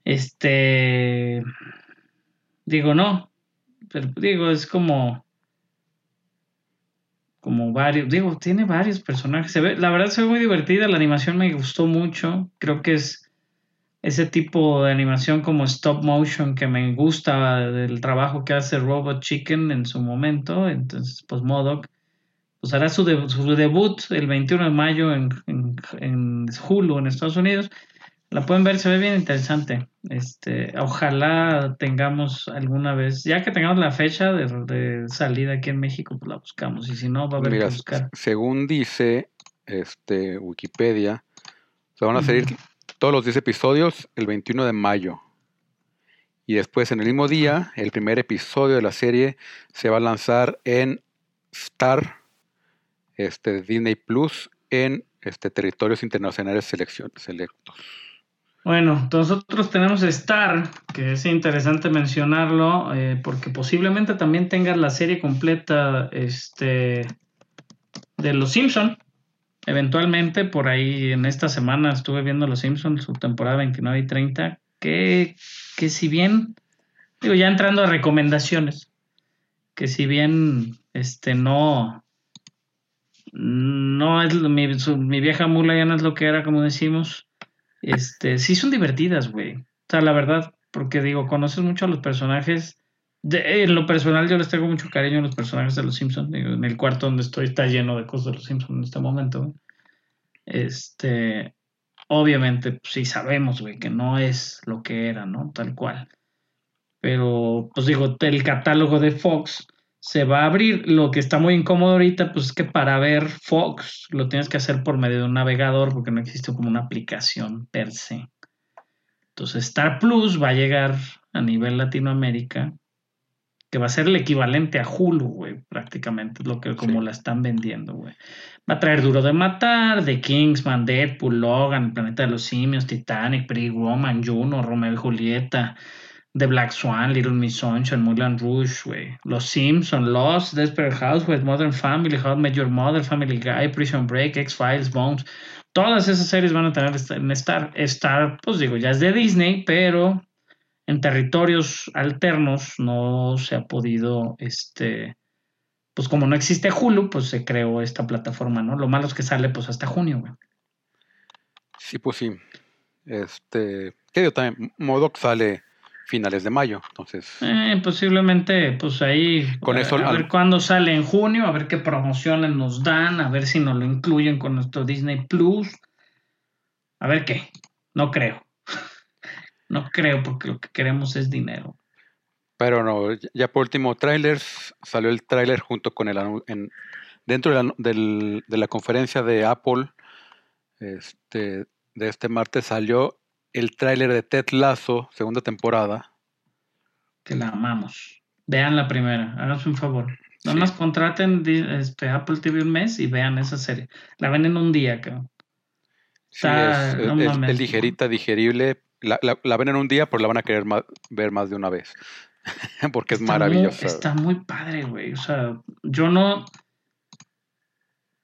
Este, digo, no, pero digo, es como, como varios, digo, tiene varios personajes. Se ve, la verdad se ve muy divertida, la animación me gustó mucho, creo que es ese tipo de animación como stop motion que me gusta del trabajo que hace Robot Chicken en su momento, entonces pues Modoc pues hará su, debut el 21 de mayo en, en, Hulu en Estados Unidos. La pueden ver, se ve bien interesante. Este, ojalá tengamos alguna vez, ya que tengamos la fecha de, salida aquí en México, pues la buscamos. Y si no, va a haber que buscar. Según dice este, Wikipedia, se van a salir todos los 10 episodios el 21 de mayo. Y después, en el mismo día, el primer episodio de la serie se va a lanzar en Star este, Disney Plus en este, territorios internacionales selectos. Bueno, nosotros tenemos Star, que es interesante mencionarlo, eh, porque posiblemente también tenga la serie completa este, de Los Simpson. Eventualmente, por ahí en esta semana estuve viendo Los Simpsons, su temporada 29 y 30, que, que si bien, digo, ya entrando a recomendaciones, que si bien este, no, no es mi, mi, vieja mula ya no es lo que era, como decimos. Este, sí son divertidas, güey. O sea, la verdad, porque digo, conoces mucho a los personajes, en lo personal yo les tengo mucho cariño a los personajes de los Simpsons. En el cuarto donde estoy está lleno de cosas de los Simpsons en este momento. Este, obviamente, pues, sí sabemos, güey, que no es lo que era, ¿no? Tal cual. Pero, pues digo, el catálogo de Fox se va a abrir. Lo que está muy incómodo ahorita, pues es que para ver Fox lo tienes que hacer por medio de un navegador porque no existe como una aplicación per se. Entonces Star Plus va a llegar a nivel Latinoamérica, que va a ser el equivalente a Hulu, güey, prácticamente, lo que como la están vendiendo, güey. Va a traer Duro de Matar, The Kingsman, Deadpool, Logan, El Planeta de los Simios, Titanic, Pretty Woman, Juno, Romeo y Julieta, The Black Swan, Little Miss Sunshine, Moulin Rouge, güey. Los Simpsons, Lost, Desperate Housewives, Modern Family, How Met Your Mother, Family Guy, Prison Break, X-Files, Bones. Todas esas series van a tener en Star. Star, pues digo, ya es de Disney, pero en territorios alternos no se ha podido, este, pues como no existe Hulu, pues se creó esta plataforma, ¿no? Lo malo es que sale pues hasta junio, güey. Sí, pues sí. Este, ¿qué digo también? Modoc sale finales de mayo. Entonces. Eh, posiblemente, pues ahí. Con eso, a, ver cuándo sale en junio, a ver qué promociones nos dan, a ver si nos lo incluyen con nuestro Disney Plus. A ver qué. No creo. no creo, porque lo que queremos es dinero. Pero no, ya por último, trailers. Salió el trailer junto con el. En, dentro de la, de la conferencia de Apple este, de este martes salió el tráiler de Ted Lasso, segunda temporada. Que la amamos. Vean la primera, háganse un favor. No más contraten este, Apple TV un mes y vean esa serie. La ven en un día, cabrón. es, ligerita, digerible. La, ven en un día, pero la van a querer ver más de una vez. Porque es maravillosa. está muy padre, güey. O sea, yo no.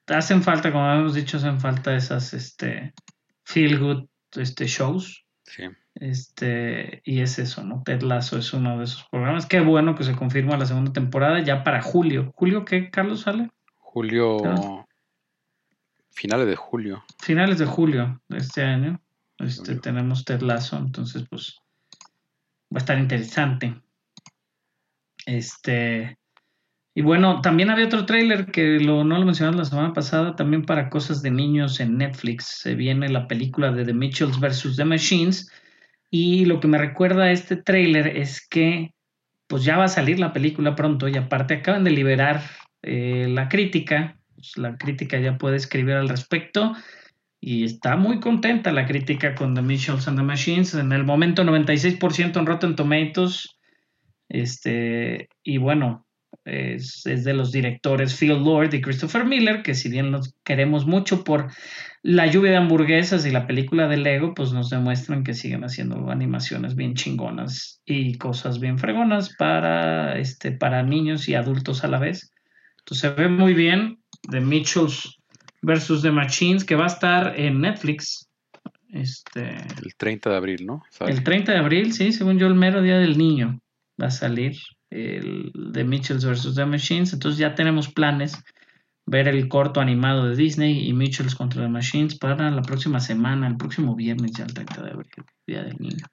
Hacen falta, como hemos dicho, hacen falta esas este, feel good este, shows. Sí. Este, y es eso, ¿no? Ted Lasso es uno de esos programas. Qué bueno que se confirma la segunda temporada ya para julio. ¿Julio qué, Carlos, sale? Julio. Finales de julio. Finales de julio de este año. Este, tenemos Ted Lasso, entonces, pues. Va a estar interesante. Este. Y bueno, también había otro tráiler que lo, no lo mencionamos la semana pasada, también para cosas de niños en Netflix. Se viene la película de The Mitchells vs. The Machines. Y lo que me recuerda a este tráiler es que pues ya va a salir la película pronto y aparte acaban de liberar eh, la crítica. Pues, la crítica ya puede escribir al respecto. Y está muy contenta la crítica con The Mitchells and the Machines. En el momento 96% en Rotten Tomatoes. Este, y bueno, es, de los directores Phil Lord y Christopher Miller, que si bien los queremos mucho por la lluvia de hamburguesas y la película de Lego, pues nos demuestran que siguen haciendo animaciones bien chingonas y cosas bien fregonas para, este, para niños y adultos a la vez. Entonces se ve muy bien The Mitchells versus The Machines, que va a estar en Netflix. Este, el 30 de abril, ¿no? El 30 de abril, sí, según yo, el mero día del niño va a salir el de Mitchells vs. The Machines. Entonces ya tenemos planes ver el corto animado de Disney y Mitchells contra The Machines para la próxima semana, el próximo viernes, ya el 30 de abril, Día del Niño.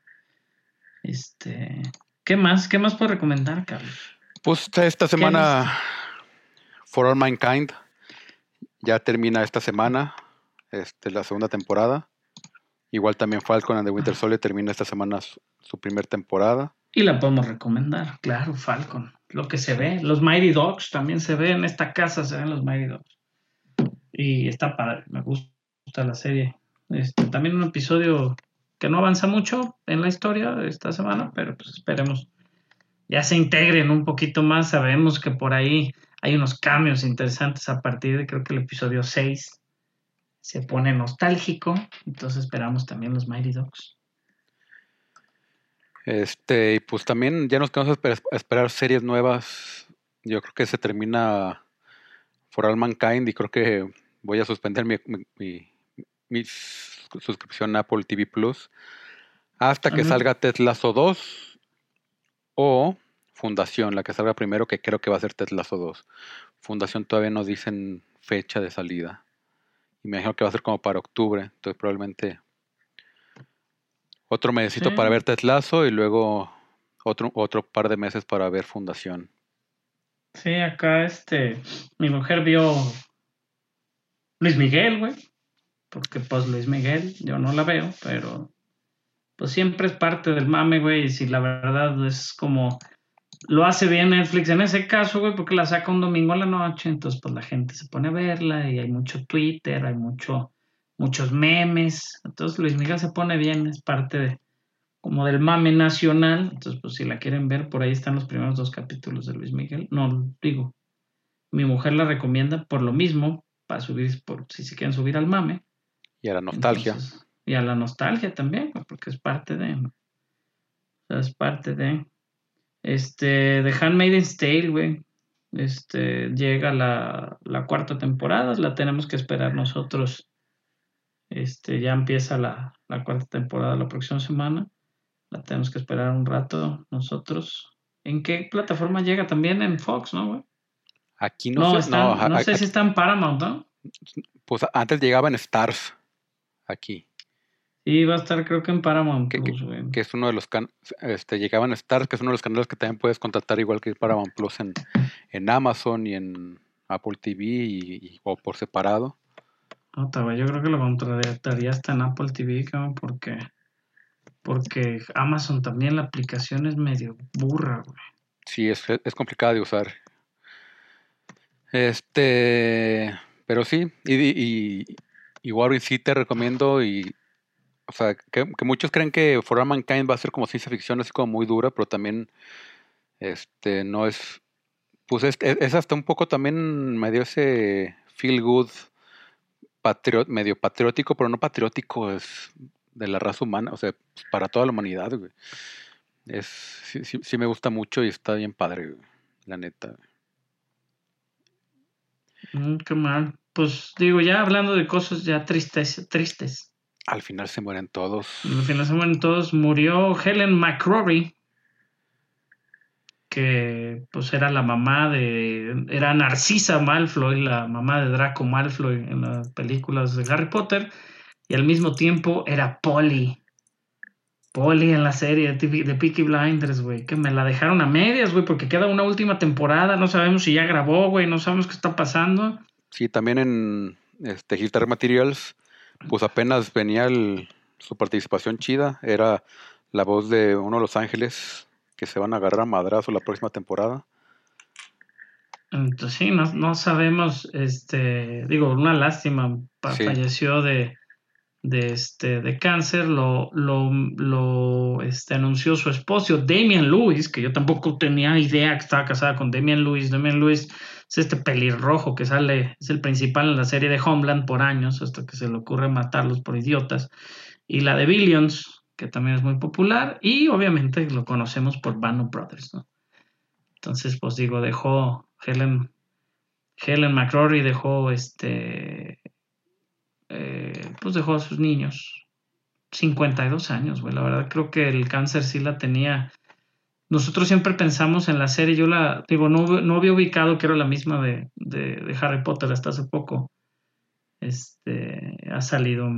Este, ¿qué más? ¿Qué más puedo recomendar, Carlos? Pues esta semana For All Mankind ya termina esta semana, este, la segunda temporada. Igual también Falcon and the Winter Soldier termina esta semana su primer temporada. Y la podemos recomendar, claro, Falcon. Lo que se ve. Los Mighty Dogs también se ven. En esta casa se ven los Mighty Dogs. Y está padre. Me gusta la serie. Este, también un episodio que no avanza mucho en la historia de esta semana, pero pues esperemos ya se integren un poquito más. Sabemos que por ahí hay unos cambios interesantes a partir de creo que el episodio 6 se pone nostálgico. Entonces esperamos también los Mighty Dogs. Este, y pues también ya nos quedamos a esperar, series nuevas. Yo creo que se termina For All Mankind y creo que voy a suspender mi, mi, suscripción a Apple TV Plus hasta que salga Ted Lasso 2 o Fundación, la que salga primero, que creo que va a ser Ted Lasso 2. Fundación todavía nos dicen fecha de salida. Y me imagino que va a ser como para octubre, entonces probablemente otro mesecito para ver Tetlazo y luego otro, otro par de meses para ver Fundación. Sí, acá este, mi mujer vio Luis Miguel, güey. Porque pues Luis Miguel, yo no la veo, pero pues siempre es parte del mame, güey. Y si la verdad es como lo hace bien Netflix en ese caso, güey, porque la saca un domingo a la noche, entonces pues la gente se pone a verla y hay mucho Twitter, hay mucho, muchos memes, entonces Luis Miguel se pone bien, es parte de, como del mame nacional, entonces pues si la quieren ver, por ahí están los primeros dos capítulos de Luis Miguel, no, digo, mi mujer la recomienda por lo mismo, para subir, por si se quieren subir al mame. Y a la nostalgia. y a la nostalgia también, porque es parte de, o sea, es parte de... Este, The Handmaid's Tale, güey. Este, llega la, la, cuarta temporada, la tenemos que esperar nosotros. Este, ya empieza la, la, cuarta temporada la próxima semana. La tenemos que esperar un rato nosotros. ¿En qué plataforma llega? También en Fox, ¿no, güey? Aquí no, sé. no, no sé si está en Paramount, ¿no? Pues antes llegaba en Stars. Aquí. Y va a estar creo que en Paramount que, Plus, que, es uno de los can este llegaban Stars, que es uno de los canales que también puedes contratar igual que Paramount Plus en, en Amazon y en Apple TV y, o por separado. No, yo creo que lo contrataría hasta en Apple TV, porque porque Amazon también la aplicación es medio burra, güey. Sí, es, es complicada de usar. Este, pero sí, y, y, y sí te recomiendo y o sea, que, muchos creen que For All Mankind va a ser como ciencia ficción, así como muy dura, pero también este no es pues es, hasta un poco también medio ese feel good medio patriótico, pero no patriótico, es de la raza humana, o sea, pues, para toda la humanidad, güey. Es, sí, sí, me gusta mucho y está bien padre, la neta. Mm, qué mal. Pues digo, ya hablando de cosas ya tristes, tristes. Al final se mueren todos. Al final se mueren todos. Murió Helen McCrory, que pues era la mamá de... Era Narcisa Malfoy, la mamá de Draco Malfoy en las películas de Harry Potter. Y al mismo tiempo era Polly. Polly en la serie de Peaky Blinders, güey. Que me la dejaron a medias, güey, porque queda una última temporada. No sabemos si ya grabó, güey. No sabemos qué está pasando. Sí, también en este, Materials pues apenas venía su participación chida. Era la voz de uno de los ángeles que se van a agarrar a madrazo la próxima temporada. Entonces, sí, no, sabemos, este, digo, una lástima, falleció de, de, este, de cáncer, lo, lo, lo este, anunció su esposo, Damian Lewis, que yo tampoco tenía idea que estaba casada con Damian Lewis. Damian Lewis es este pelirrojo que sale, es el principal en la serie de Homeland por años, hasta que se le ocurre matarlos por idiotas. Y la de Billions, que también es muy popular, y obviamente lo conocemos por Band Brothers, ¿no? Entonces, pues digo, dejó Helen, Helen McCrory dejó este, eh, pues dejó a sus niños. 52 años, güey. La verdad creo que el cáncer sí la tenía nosotros siempre pensamos en la serie, yo la digo, no, no había ubicado que era la misma de, Harry Potter hasta hace poco. Este, ha salido,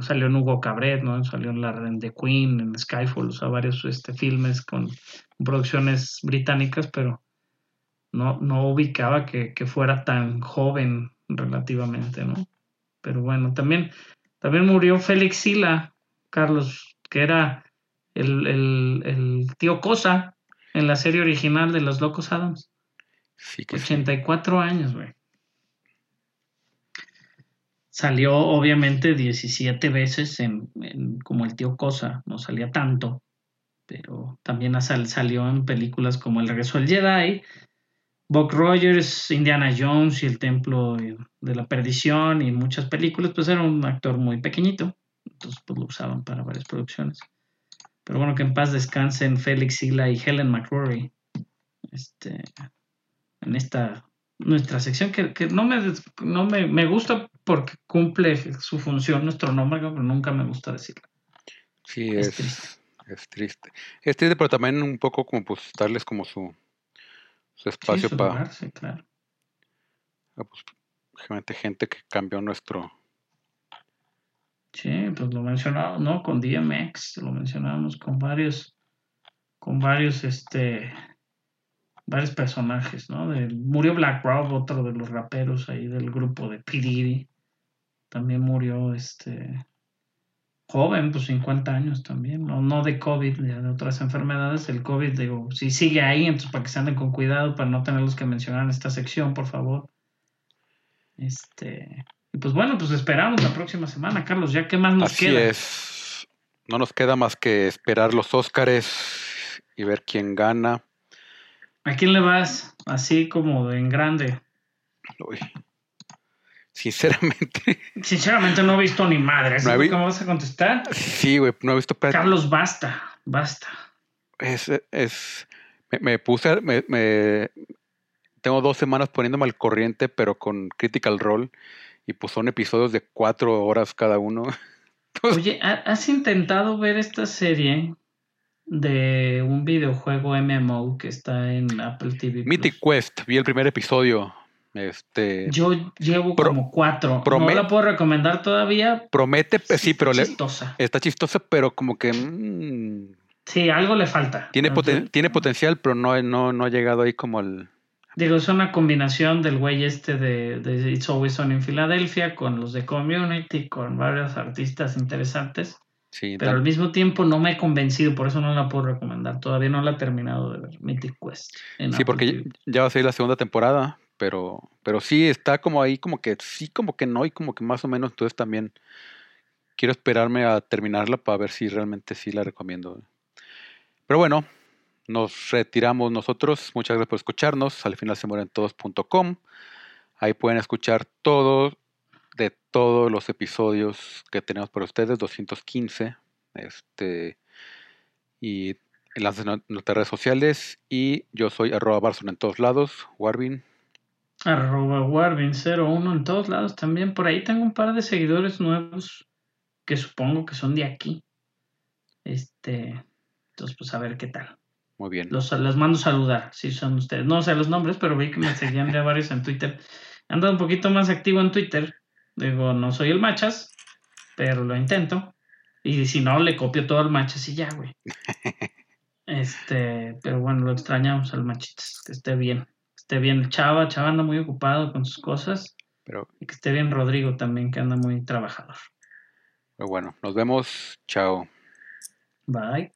salió en Hugo Cabret, ¿no? Salió en la de Queen, en Skyfall, o sea, varios este, filmes con producciones británicas, pero no, no ubicaba que, fuera tan joven relativamente, ¿no? Pero bueno, también, también murió Félix Sila, Carlos, que era el, tío Cosa en la serie original de Los Locos Adams. Sí 84 años, güey. Salió obviamente 17 veces en, como el tío Cosa, no salía tanto, pero también salió en películas como El regreso del Jedi, Buck Rogers, Indiana Jones y El Templo de la Perdición y muchas películas, pues era un actor muy pequeñito, entonces pues lo usaban para varias producciones. Pero bueno, que en paz descansen Félix Sila y Helen McCrory. Este, en esta nuestra sección que, no, me, no me, gusta porque cumple su función nuestro nombre, pero nunca me gusta decirlo. Sí, es, triste. es triste. Es triste, pero también un poco como pues darles como su, su espacio para... Sí, claro. Ah, pues, gente que cambió nuestro Sí, pues lo mencionamos, ¿no? Con DMX, lo mencionamos con varios, con varios, este, varios personajes, ¿no? De, murió Black Rob, otro de los raperos ahí del grupo de P. También murió, este, joven, pues 50 años también, no, no de COVID, de otras enfermedades. El COVID, digo, si sigue ahí, entonces para que se anden con cuidado, para no tenerlos que mencionar en esta sección, por favor. Este, y pues bueno, pues esperamos la próxima semana, Carlos, ya qué más nos Así queda. es. No nos queda más que esperar los Óscares y ver quién gana. ¿A quién le vas? Así como de en grande. Uy. Sinceramente. Sinceramente no he visto ni madre. ¿Es No vi- me vas a contestar? Sí, güey, no he visto. Carlos, basta, basta. Es, es, me, me puse, me, me- tengo dos semanas poniéndome al corriente, pero con Critical Role, y pues son episodios de cuatro horas cada uno. Pues- Oye, ¿ha- ¿has intentado ver esta serie de un videojuego MMO que está en Apple TV? Mythic Quest, vi el primer episodio. Este Yo llevo Pro- como cuatro. no la puedo recomendar todavía. promete, pues, sí, pero le- chistosa. está chistosa, pero como que mm, Sí, algo le falta. tiene, poten- tiene potencial, pero no, no, no ha llegado ahí como al. Digo, es una combinación del güey este de, de It's Always Sunny en Filadelfia con los de Community, con varios artistas interesantes. Sí, Pero al mismo tiempo no me he convencido, por eso no la puedo recomendar. Todavía no la he terminado de ver, Mythic Quest. en sí, Apple porque TV. ya, va a ser la segunda temporada, pero, pero sí está como ahí, como que sí, como que no, y como que más o menos. Entonces también quiero esperarme a terminarla para ver si realmente sí la recomiendo. Pero bueno, nos retiramos nosotros. Muchas gracias por escucharnos. Al final se mueren todos.com. Ahí pueden escuchar todo de todos los episodios que tenemos para ustedes, 215. Este, y en las nuestras redes sociales. Y yo soy arroba Barson en todos lados. Warvin. Arroba Warvin01 en todos lados también. Por ahí tengo un par de seguidores nuevos que supongo que son de aquí. Este, entonces pues a ver qué tal. Muy bien. Los, les mando saludar, si son ustedes. No sé los nombres, pero vi que me seguían ya varios en Twitter. Ando un poquito más activo en Twitter. Digo, no soy el Machas, pero lo intento. Y si no, le copio todo al Machas y ya, güey. Este, pero bueno, lo extrañamos al Machitas. Que esté bien esté bien Chava, Chava anda muy ocupado con sus cosas. Pero... Y que esté bien Rodrigo también, que anda muy trabajador. Pero bueno, nos vemos. Chao. Bye.